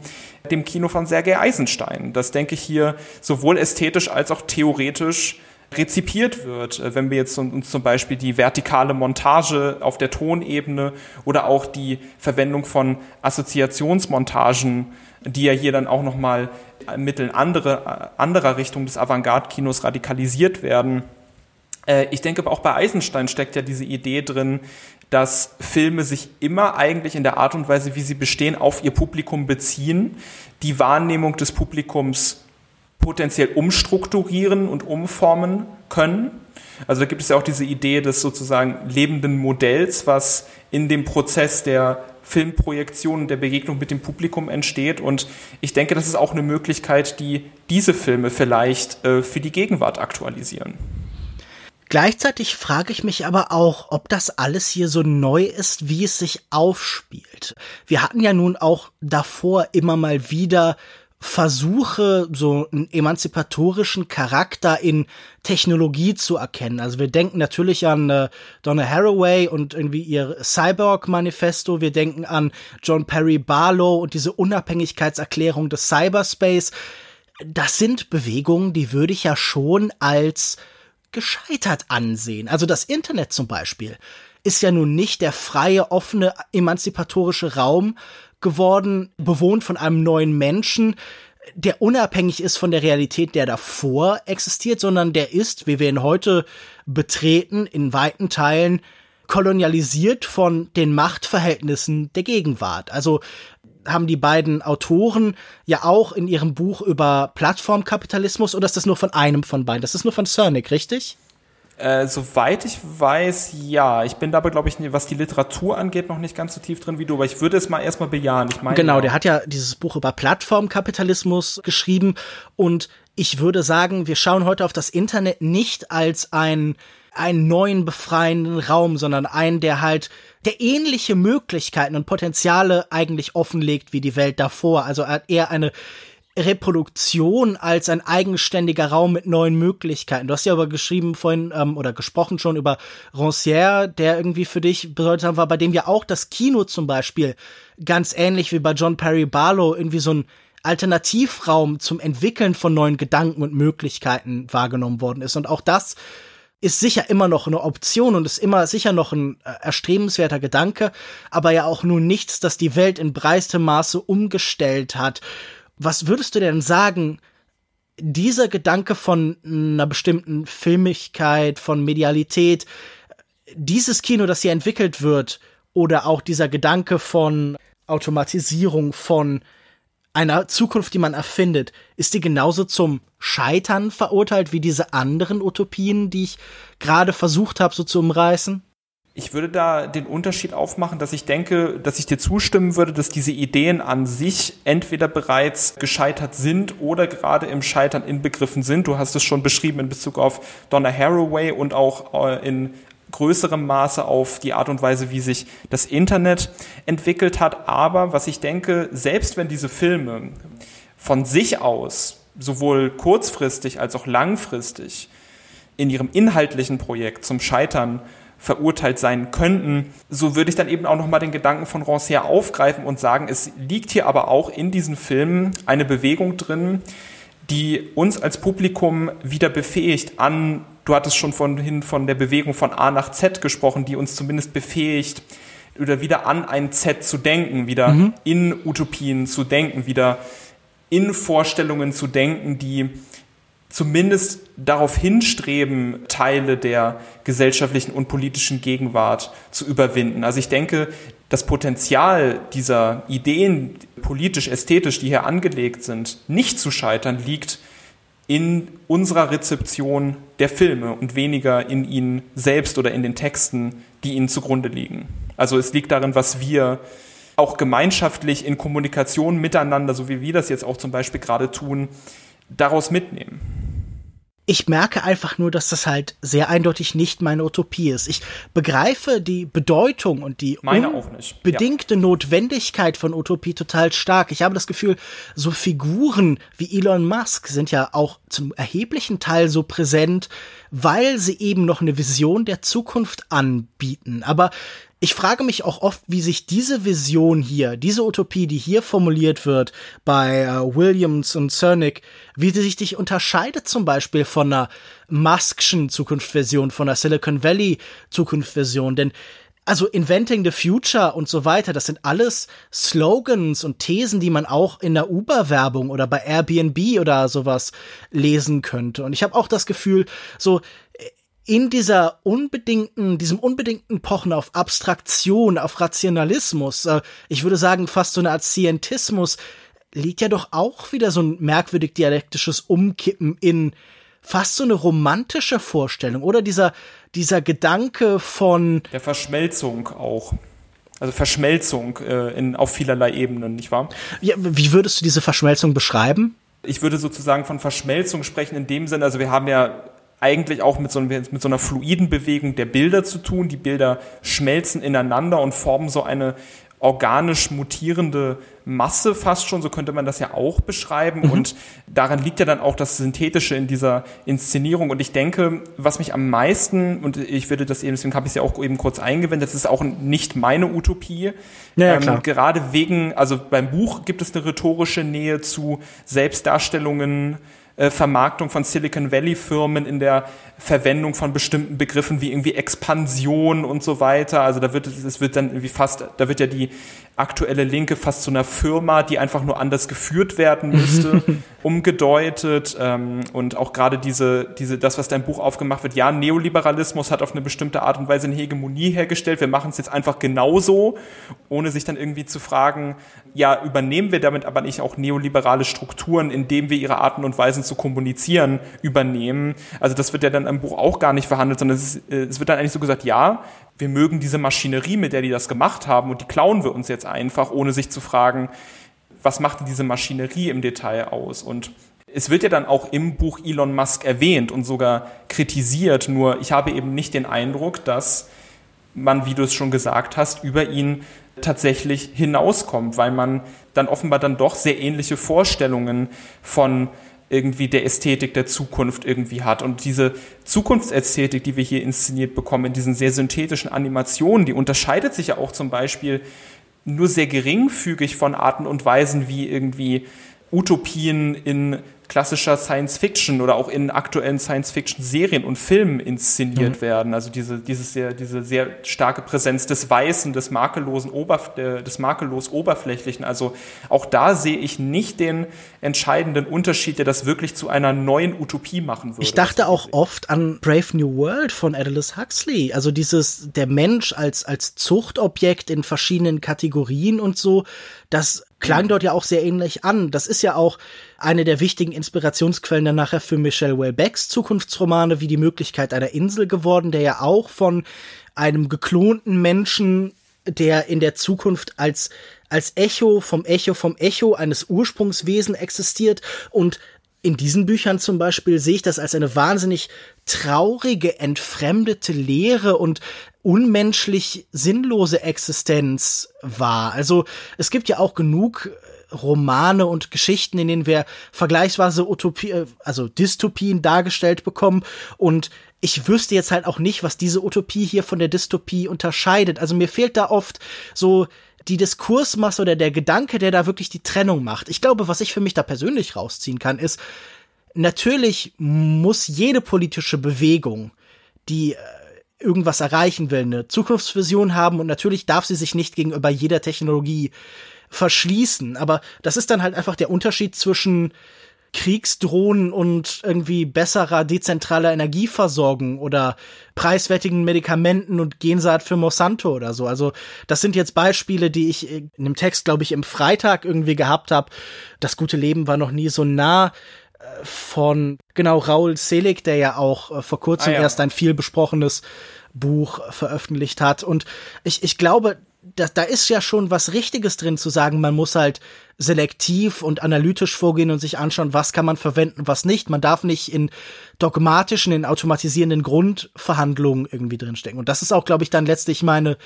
dem Kino von Sergei Eisenstein. Das denke ich hier sowohl ästhetisch als auch theoretisch rezipiert wird. Äh, wenn wir jetzt uns zum Beispiel die vertikale Montage auf der Tonebene oder auch die Verwendung von Assoziationsmontagen, die ja hier dann auch nochmal mitteln andere, äh, anderer Richtung des Avantgarde-Kinos radikalisiert werden. Äh, ich denke aber auch bei Eisenstein steckt ja diese Idee drin, dass Filme sich immer eigentlich in der Art und Weise, wie sie bestehen, auf ihr Publikum beziehen, die Wahrnehmung des Publikums potenziell umstrukturieren und umformen können. Also da gibt es ja auch diese Idee des sozusagen lebenden Modells, was in dem Prozess der Filmprojektion, der Begegnung mit dem Publikum entsteht. Und ich denke, das ist auch eine Möglichkeit, die diese Filme vielleicht äh, für die Gegenwart aktualisieren. Gleichzeitig frage ich mich aber auch, ob das alles hier so neu ist, wie es sich aufspielt. Wir hatten ja nun auch davor immer mal wieder Versuche, so einen emanzipatorischen Charakter in Technologie zu erkennen. Also wir denken natürlich an äh, Donna Haraway und irgendwie ihr Cyborg-Manifesto. Wir denken an John Perry Barlow und diese Unabhängigkeitserklärung des Cyberspace. Das sind Bewegungen, die würde ich ja schon als gescheitert ansehen. Also das Internet zum Beispiel ist ja nun nicht der freie, offene, emanzipatorische Raum, geworden, bewohnt von einem neuen Menschen, der unabhängig ist von der Realität, der davor existiert, sondern der ist, wie wir ihn heute betreten, in weiten Teilen kolonialisiert von den Machtverhältnissen der Gegenwart. Also haben die beiden Autoren ja auch in ihrem Buch über Plattformkapitalismus oder ist das nur von einem von beiden? Das ist nur von Cernick, richtig? Äh, soweit ich weiß, ja. Ich bin dabei, glaube ich, was die Literatur angeht, noch nicht ganz so tief drin wie du, aber ich würde es mal erstmal bejahen. Ich meine, genau, ja. der hat ja dieses Buch über Plattformkapitalismus geschrieben und ich würde sagen, wir schauen heute auf das Internet nicht als ein einen neuen befreienden Raum, sondern einen, der halt der ähnliche Möglichkeiten und Potenziale eigentlich offenlegt wie die Welt davor. Also eher eine Reproduktion als ein eigenständiger Raum mit neuen Möglichkeiten. Du hast ja aber geschrieben vorhin ähm, oder gesprochen schon über Rancière, der irgendwie für dich bedeutsam war, bei dem ja auch das Kino zum Beispiel ganz ähnlich wie bei John Perry Barlow irgendwie so ein Alternativraum zum Entwickeln von neuen Gedanken und Möglichkeiten wahrgenommen worden ist. Und auch das ist sicher immer noch eine Option und ist immer sicher noch ein äh, erstrebenswerter Gedanke, aber ja auch nur nichts, das die Welt in breistem Maße umgestellt hat. Was würdest du denn sagen, dieser Gedanke von einer bestimmten Filmigkeit, von Medialität, dieses Kino, das hier entwickelt wird, oder auch dieser Gedanke von Automatisierung, von einer Zukunft, die man erfindet, ist die genauso zum Scheitern verurteilt wie diese anderen Utopien, die ich gerade versucht habe, so zu umreißen? Ich würde da den Unterschied aufmachen, dass ich denke, dass ich dir zustimmen würde, dass diese Ideen an sich entweder bereits gescheitert sind oder gerade im Scheitern inbegriffen sind. Du hast es schon beschrieben in Bezug auf Donna Haraway und auch äh, in größerem Maße auf die Art und Weise, wie sich das Internet entwickelt hat. Aber was ich denke, selbst wenn diese Filme von sich aus sowohl kurzfristig als auch langfristig in ihrem inhaltlichen Projekt zum Scheitern verurteilt sein könnten, so würde ich dann eben auch nochmal den Gedanken von Rancière aufgreifen und sagen, es liegt hier aber auch in diesen Filmen eine Bewegung drin, die uns als Publikum wieder befähigt an, du hattest schon vorhin von der Bewegung von A nach Z gesprochen, die uns zumindest befähigt, oder wieder an ein Z zu denken, wieder mhm. in Utopien zu denken, wieder in Vorstellungen zu denken, die zumindest darauf hinstreben, Teile der gesellschaftlichen und politischen Gegenwart zu überwinden. Also ich denke, das Potenzial dieser Ideen, politisch, ästhetisch, die hier angelegt sind, nicht zu scheitern, liegt in unserer Rezeption der Filme und weniger in ihnen selbst oder in den Texten, die ihnen zugrunde liegen. Also es liegt darin, was wir auch gemeinschaftlich in Kommunikation miteinander, so wie wir das jetzt auch zum Beispiel gerade tun, daraus mitnehmen ich merke einfach nur, dass das halt sehr eindeutig nicht meine Utopie ist. Ich begreife die Bedeutung und die bedingte ja. Notwendigkeit von Utopie total stark. Ich habe das Gefühl, so Figuren wie Elon Musk sind ja auch zum erheblichen Teil so präsent, weil sie eben noch eine Vision der Zukunft anbieten. Aber ich frage mich auch oft, wie sich diese Vision hier, diese Utopie, die hier formuliert wird bei äh, Williams und Cernick, wie sie sich dich unterscheidet zum Beispiel von einer Musk'schen Zukunftsversion, von einer Silicon Valley Zukunftsversion, denn also Inventing the Future und so weiter, das sind alles Slogans und Thesen, die man auch in der Uber-Werbung oder bei Airbnb oder sowas lesen könnte. Und ich habe auch das Gefühl, so in dieser unbedingten, diesem unbedingten Pochen auf Abstraktion, auf Rationalismus, äh, ich würde sagen fast so eine Art Scientismus, liegt ja doch auch wieder so ein merkwürdig dialektisches Umkippen in fast so eine romantische Vorstellung oder dieser, dieser Gedanke von der Verschmelzung auch. Also Verschmelzung äh, in, auf vielerlei Ebenen, nicht wahr? Ja, wie würdest du diese Verschmelzung beschreiben? Ich würde sozusagen von Verschmelzung sprechen in dem Sinne, also wir haben ja eigentlich auch mit so, mit so einer fluiden Bewegung der Bilder zu tun. Die Bilder schmelzen ineinander und formen so eine organisch mutierende Masse fast schon, so könnte man das ja auch beschreiben. Mhm. Und daran liegt ja dann auch das Synthetische in dieser Inszenierung. Und ich denke, was mich am meisten, und ich würde das eben, deswegen habe ich es ja auch eben kurz eingewendet, das ist auch nicht meine Utopie. Ja, ähm, gerade wegen, also beim Buch gibt es eine rhetorische Nähe zu Selbstdarstellungen, äh, Vermarktung von Silicon Valley Firmen in der Verwendung von bestimmten Begriffen wie irgendwie Expansion und so weiter. Also da wird es wird dann irgendwie fast, da wird ja die aktuelle Linke fast zu einer Firma, die einfach nur anders geführt werden müsste, [laughs] umgedeutet. Ähm, und auch gerade diese, diese, das, was dein Buch aufgemacht wird, ja, Neoliberalismus hat auf eine bestimmte Art und Weise eine Hegemonie hergestellt. Wir machen es jetzt einfach genauso, ohne sich dann irgendwie zu fragen, ja, übernehmen wir damit aber nicht auch neoliberale Strukturen, indem wir ihre Arten und Weisen zu kommunizieren übernehmen. Also das wird ja dann im Buch auch gar nicht verhandelt, sondern es, ist, äh, es wird dann eigentlich so gesagt, ja, wir mögen diese Maschinerie, mit der die das gemacht haben und die klauen wir uns jetzt einfach, ohne sich zu fragen, was macht diese Maschinerie im Detail aus? Und es wird ja dann auch im Buch Elon Musk erwähnt und sogar kritisiert, nur ich habe eben nicht den Eindruck, dass man, wie du es schon gesagt hast, über ihn tatsächlich hinauskommt, weil man dann offenbar dann doch sehr ähnliche Vorstellungen von irgendwie der Ästhetik der Zukunft irgendwie hat. Und diese Zukunftsästhetik, die wir hier inszeniert bekommen, in diesen sehr synthetischen Animationen, die unterscheidet sich ja auch zum Beispiel nur sehr geringfügig von Arten und Weisen, wie irgendwie Utopien in klassischer Science Fiction oder auch in aktuellen Science Fiction Serien und Filmen inszeniert mhm. werden. Also diese, dieses sehr, diese sehr starke Präsenz des Weißen, des makellosen, Oberf des makellos Oberflächlichen. Also auch da sehe ich nicht den entscheidenden Unterschied, der das wirklich zu einer neuen Utopie machen würde. Ich dachte auch oft an Brave New World von Aldous Huxley. Also dieses, der Mensch als, als Zuchtobjekt in verschiedenen Kategorien und so. Das klang dort ja auch sehr ähnlich an. Das ist ja auch eine der wichtigen Inspirationsquellen dann nachher für Michelle Welbecks Zukunftsromane wie die Möglichkeit einer Insel geworden, der ja auch von einem geklonten Menschen, der in der Zukunft als als Echo vom Echo vom Echo eines Ursprungswesen existiert und in diesen Büchern zum Beispiel sehe ich das als eine wahnsinnig traurige, entfremdete Leere und unmenschlich sinnlose Existenz war. Also es gibt ja auch genug äh, Romane und Geschichten, in denen wir vergleichsweise Utopie, äh, also Dystopien dargestellt bekommen und ich wüsste jetzt halt auch nicht, was diese Utopie hier von der Dystopie unterscheidet. Also mir fehlt da oft so die Diskursmasse oder der Gedanke, der da wirklich die Trennung macht. Ich glaube, was ich für mich da persönlich rausziehen kann, ist, natürlich muss jede politische Bewegung, die äh, irgendwas erreichen will, eine Zukunftsvision haben und natürlich darf sie sich nicht gegenüber jeder Technologie verschließen. Aber das ist dann halt einfach der Unterschied zwischen Kriegsdrohnen und irgendwie besserer dezentraler Energieversorgung oder preiswertigen Medikamenten und Gensaat für Monsanto oder so. Also das sind jetzt Beispiele, die ich in dem Text, glaube ich, im Freitag irgendwie gehabt habe. Das gute Leben war noch nie so nah äh, von genau Raul Selig, der ja auch äh, vor kurzem ah, ja. erst ein viel besprochenes Buch veröffentlicht hat. Und ich, ich glaube, da, da ist ja schon was Richtiges drin zu sagen, man muss halt selektiv und analytisch vorgehen und sich anschauen, was kann man verwenden, was nicht. Man darf nicht in dogmatischen, in automatisierenden Grundverhandlungen irgendwie drinstecken. Und das ist auch, glaube ich, dann letztlich meine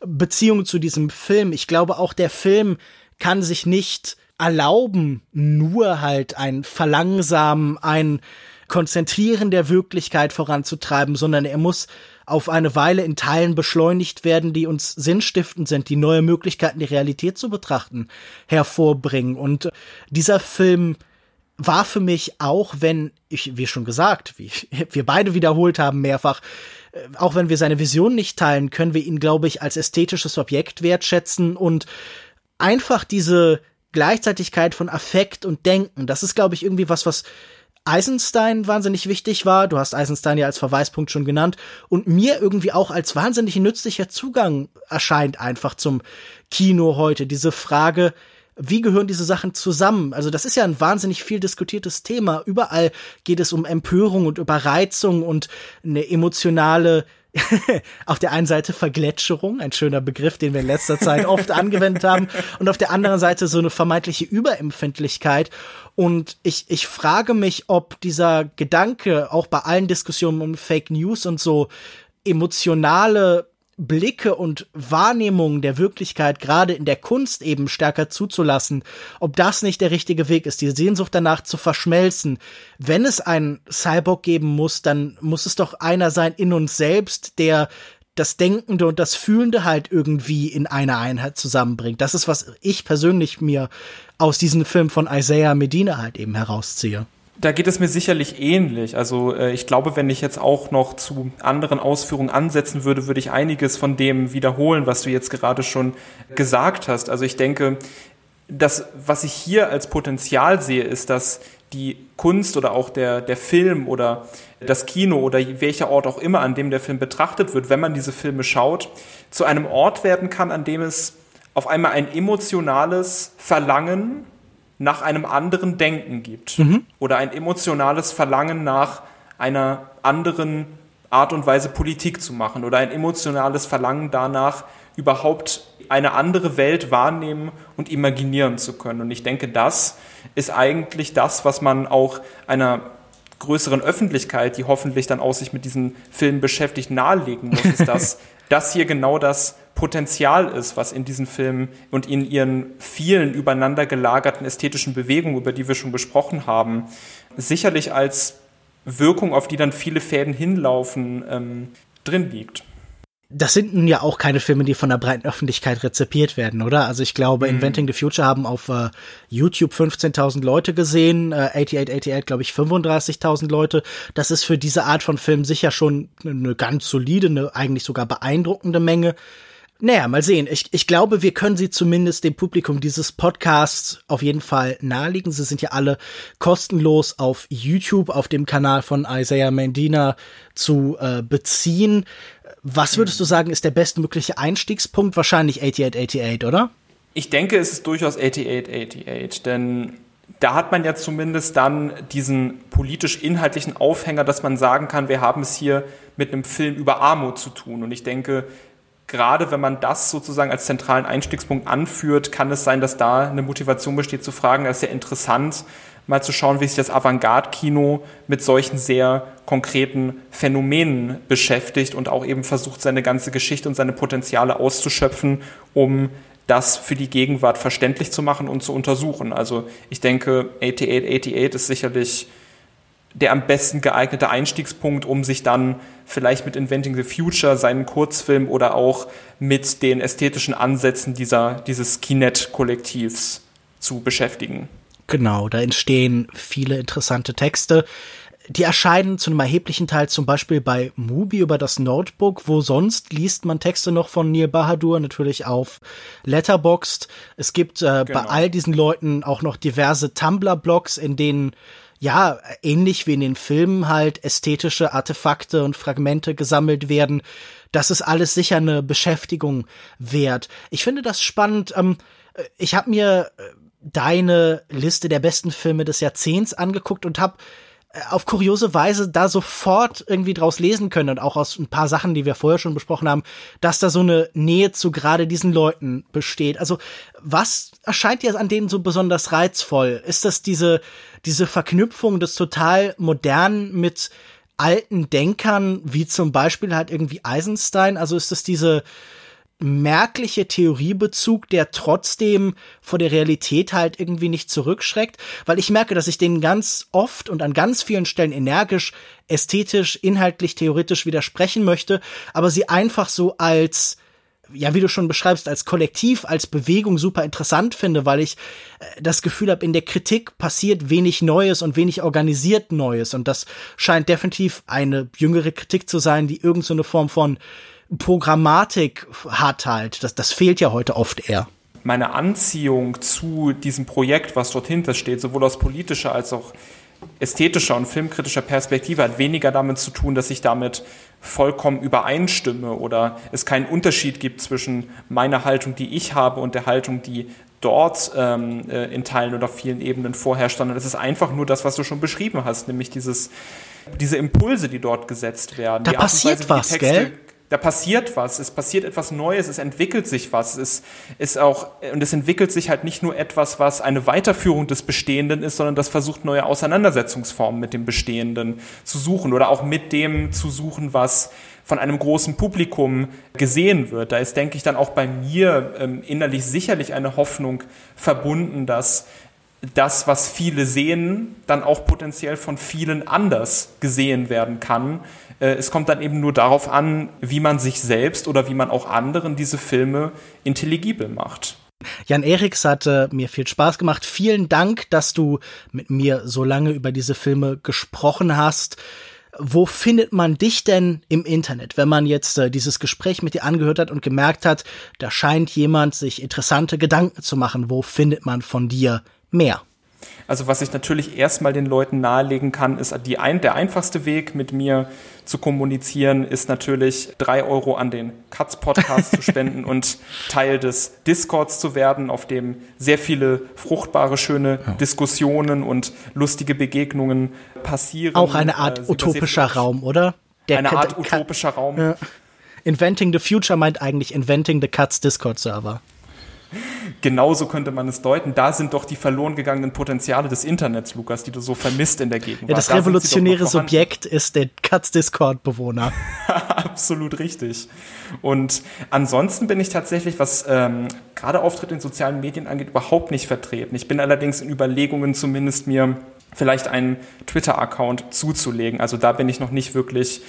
Beziehung zu diesem Film. Ich glaube, auch der Film kann sich nicht erlauben, nur halt ein Verlangsamen, ein Konzentrieren der Wirklichkeit voranzutreiben, sondern er muss auf eine Weile in Teilen beschleunigt werden, die uns sinnstiftend sind, die neue Möglichkeiten, die Realität zu betrachten, hervorbringen. Und dieser Film war für mich auch, wenn ich, wie schon gesagt, wie [laughs] wir beide wiederholt haben mehrfach, äh, auch wenn wir seine Vision nicht teilen, können wir ihn, glaube ich, als ästhetisches Objekt wertschätzen und einfach diese Gleichzeitigkeit von Affekt und Denken, das ist, glaube ich, irgendwie was, was Eisenstein wahnsinnig wichtig war. Du hast Eisenstein ja als Verweispunkt schon genannt. Und mir irgendwie auch als wahnsinnig nützlicher Zugang erscheint einfach zum Kino heute. Diese Frage, wie gehören diese Sachen zusammen? Also das ist ja ein wahnsinnig viel diskutiertes Thema. Überall geht es um Empörung und Überreizung und eine emotionale [laughs] auf der einen Seite Vergletscherung, ein schöner Begriff, den wir in letzter Zeit oft angewendet haben, und auf der anderen Seite so eine vermeintliche Überempfindlichkeit. Und ich, ich frage mich, ob dieser Gedanke auch bei allen Diskussionen um Fake News und so emotionale Blicke und Wahrnehmungen der Wirklichkeit gerade in der Kunst eben stärker zuzulassen, ob das nicht der richtige Weg ist, die Sehnsucht danach zu verschmelzen. Wenn es einen Cyborg geben muss, dann muss es doch einer sein in uns selbst, der das Denkende und das Fühlende halt irgendwie in einer Einheit zusammenbringt. Das ist, was ich persönlich mir aus diesem Film von Isaiah Medina halt eben herausziehe. Da geht es mir sicherlich ähnlich. Also äh, ich glaube, wenn ich jetzt auch noch zu anderen Ausführungen ansetzen würde, würde ich einiges von dem wiederholen, was du jetzt gerade schon gesagt hast. Also ich denke, das, was ich hier als Potenzial sehe, ist, dass die Kunst oder auch der, der Film oder das Kino oder welcher Ort auch immer, an dem der Film betrachtet wird, wenn man diese Filme schaut, zu einem Ort werden kann, an dem es auf einmal ein emotionales Verlangen nach einem anderen Denken gibt mhm. oder ein emotionales Verlangen nach einer anderen Art und Weise Politik zu machen oder ein emotionales Verlangen danach, überhaupt eine andere Welt wahrnehmen und imaginieren zu können. Und ich denke, das ist eigentlich das, was man auch einer größeren Öffentlichkeit, die hoffentlich dann auch sich mit diesen Filmen beschäftigt, nahelegen muss, ist, dass [laughs] das hier genau das Potenzial ist, was in diesen Filmen und in ihren vielen übereinander gelagerten ästhetischen Bewegungen, über die wir schon besprochen haben, sicherlich als Wirkung, auf die dann viele Fäden hinlaufen, ähm, drin liegt das sind nun ja auch keine Filme, die von der breiten Öffentlichkeit rezipiert werden, oder? Also ich glaube, mhm. Inventing the Future haben auf äh, YouTube 15.000 Leute gesehen, äh, 8888 glaube ich 35.000 Leute. Das ist für diese Art von Film sicher schon eine ganz solide, eine eigentlich sogar beeindruckende Menge. Naja, mal sehen. Ich, ich glaube, wir können sie zumindest dem Publikum dieses Podcasts auf jeden Fall nahelegen. Sie sind ja alle kostenlos auf YouTube, auf dem Kanal von Isaiah Mendina zu äh, beziehen. Was würdest du sagen, ist der bestmögliche Einstiegspunkt? Wahrscheinlich 8888, oder? Ich denke, es ist durchaus 8888, denn da hat man ja zumindest dann diesen politisch-inhaltlichen Aufhänger, dass man sagen kann, wir haben es hier mit einem Film über Armut zu tun. Und ich denke, gerade wenn man das sozusagen als zentralen Einstiegspunkt anführt, kann es sein, dass da eine Motivation besteht zu fragen, das ist ja interessant, mal zu schauen, wie sich das Avantgarde-Kino mit solchen sehr konkreten Phänomenen beschäftigt und auch eben versucht, seine ganze Geschichte und seine Potenziale auszuschöpfen, um das für die Gegenwart verständlich zu machen und zu untersuchen. Also ich denke, 8888 ist sicherlich der am besten geeignete Einstiegspunkt, um sich dann vielleicht mit Inventing the Future, seinen Kurzfilm oder auch mit den ästhetischen Ansätzen dieser, dieses Kinect-Kollektivs zu beschäftigen. Genau, da entstehen viele interessante Texte. Die erscheinen zu einem erheblichen Teil zum Beispiel bei Mubi über das Notebook, wo sonst liest man Texte noch von Neil Bahadur natürlich auf Letterboxd. Es gibt äh, genau. bei all diesen Leuten auch noch diverse Tumblr-Blogs, in denen ja, ähnlich wie in den Filmen halt ästhetische Artefakte und Fragmente gesammelt werden. Das ist alles sicher eine Beschäftigung wert. Ich finde das spannend. Ähm, ich habe mir äh, deine Liste der besten Filme des Jahrzehnts angeguckt und habe äh, auf kuriose Weise da sofort irgendwie draus lesen können und auch aus ein paar Sachen, die wir vorher schon besprochen haben, dass da so eine Nähe zu gerade diesen Leuten besteht. Also was erscheint dir an denen so besonders reizvoll? Ist das diese, diese Verknüpfung des total modernen mit alten Denkern, wie zum Beispiel halt irgendwie Eisenstein? Also ist das diese, merkliche Theoriebezug, der trotzdem vor der Realität halt irgendwie nicht zurückschreckt, weil ich merke, dass ich den ganz oft und an ganz vielen Stellen energisch, ästhetisch, inhaltlich, theoretisch widersprechen möchte, aber sie einfach so als ja, wie du schon beschreibst, als Kollektiv, als Bewegung super interessant finde, weil ich äh, das Gefühl habe, in der Kritik passiert wenig Neues und wenig organisiert Neues. Und das scheint definitiv eine jüngere Kritik zu sein, die irgendeine so Form von Programmatik hat halt. Das, das fehlt ja heute oft eher. Meine Anziehung zu diesem Projekt, was dort hinter steht, sowohl aus politischer als auch ästhetischer und filmkritischer Perspektive, hat weniger damit zu tun, dass ich damit vollkommen übereinstimme oder es keinen Unterschied gibt zwischen meiner Haltung, die ich habe, und der Haltung, die dort ähm, äh, in Teilen oder vielen Ebenen vorherrscht, sondern es ist einfach nur das, was du schon beschrieben hast, nämlich dieses, diese Impulse, die dort gesetzt werden. Da passiert Weise, was, Texte, gell? Da passiert was, es passiert etwas Neues, es entwickelt sich was, es ist auch, und es entwickelt sich halt nicht nur etwas, was eine Weiterführung des Bestehenden ist, sondern das versucht neue Auseinandersetzungsformen mit dem Bestehenden zu suchen oder auch mit dem zu suchen, was von einem großen Publikum gesehen wird. Da ist, denke ich, dann auch bei mir ähm, innerlich sicherlich eine Hoffnung verbunden, dass das, was viele sehen, dann auch potenziell von vielen anders gesehen werden kann äh, es kommt dann eben nur darauf an, wie man sich selbst oder wie man auch anderen diese Filme intelligibel macht. Jan Eriks hatte mir viel Spaß gemacht. Vielen Dank, dass du mit mir so lange über diese Filme gesprochen hast. Wo findet man dich denn im Internet, wenn man jetzt äh, dieses Gespräch mit dir angehört hat und gemerkt hat, da scheint jemand sich interessante Gedanken zu machen? Wo findet man von dir mehr? Also was ich natürlich erstmal den Leuten nahelegen kann, ist die ein, der einfachste Weg mit mir zu kommunizieren, ist natürlich drei Euro an den Katz Podcast zu spenden [laughs] und Teil des Discords zu werden, auf dem sehr viele fruchtbare, schöne ja. Diskussionen und lustige Begegnungen passieren. Auch eine Art äh, utopischer Raum, oder? Der eine Art utopischer Raum. Ja. Inventing the Future meint eigentlich Inventing the Cuts Discord Server. Genauso könnte man es deuten. Da sind doch die verloren gegangenen Potenziale des Internets, Lukas, die du so vermisst in der Gegenwart. Ja, das da revolutionäre Subjekt ist der Katz-Discord-Bewohner. [laughs] absolut richtig. Und ansonsten bin ich tatsächlich, was ähm, gerade Auftritt in sozialen Medien angeht, überhaupt nicht vertreten. Ich bin allerdings in Überlegungen, zumindest mir vielleicht einen Twitter-Account zuzulegen. Also da bin ich noch nicht wirklich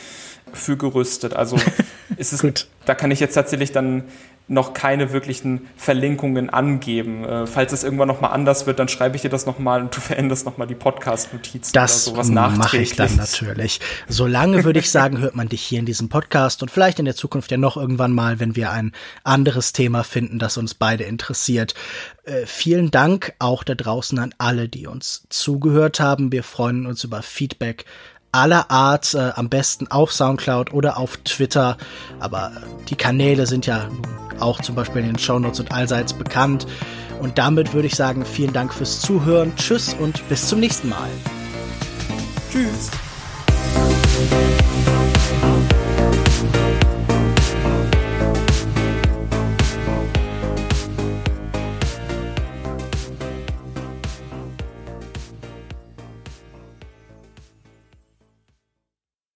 für gerüstet. Also [laughs] ist es, da kann ich jetzt tatsächlich dann noch keine wirklichen Verlinkungen angeben. Äh, falls es irgendwann nochmal anders wird, dann schreibe ich dir das nochmal und du [laughs] veränderst nochmal die Podcast-Notizen das oder sowas mache ich dann natürlich. Solange würde ich sagen, [laughs] hört man dich hier in diesem Podcast und vielleicht in der Zukunft ja noch irgendwann mal, wenn wir ein anderes Thema finden, das uns beide interessiert. Äh, vielen Dank auch da draußen an alle, die uns zugehört haben. Wir freuen uns über Feedback aller Art, äh, am besten auf Soundcloud oder auf Twitter. Aber die Kanäle sind ja auch zum Beispiel in den Shownotes und allseits bekannt. Und damit würde ich sagen, vielen Dank fürs Zuhören. Tschüss und bis zum nächsten Mal. Tschüss.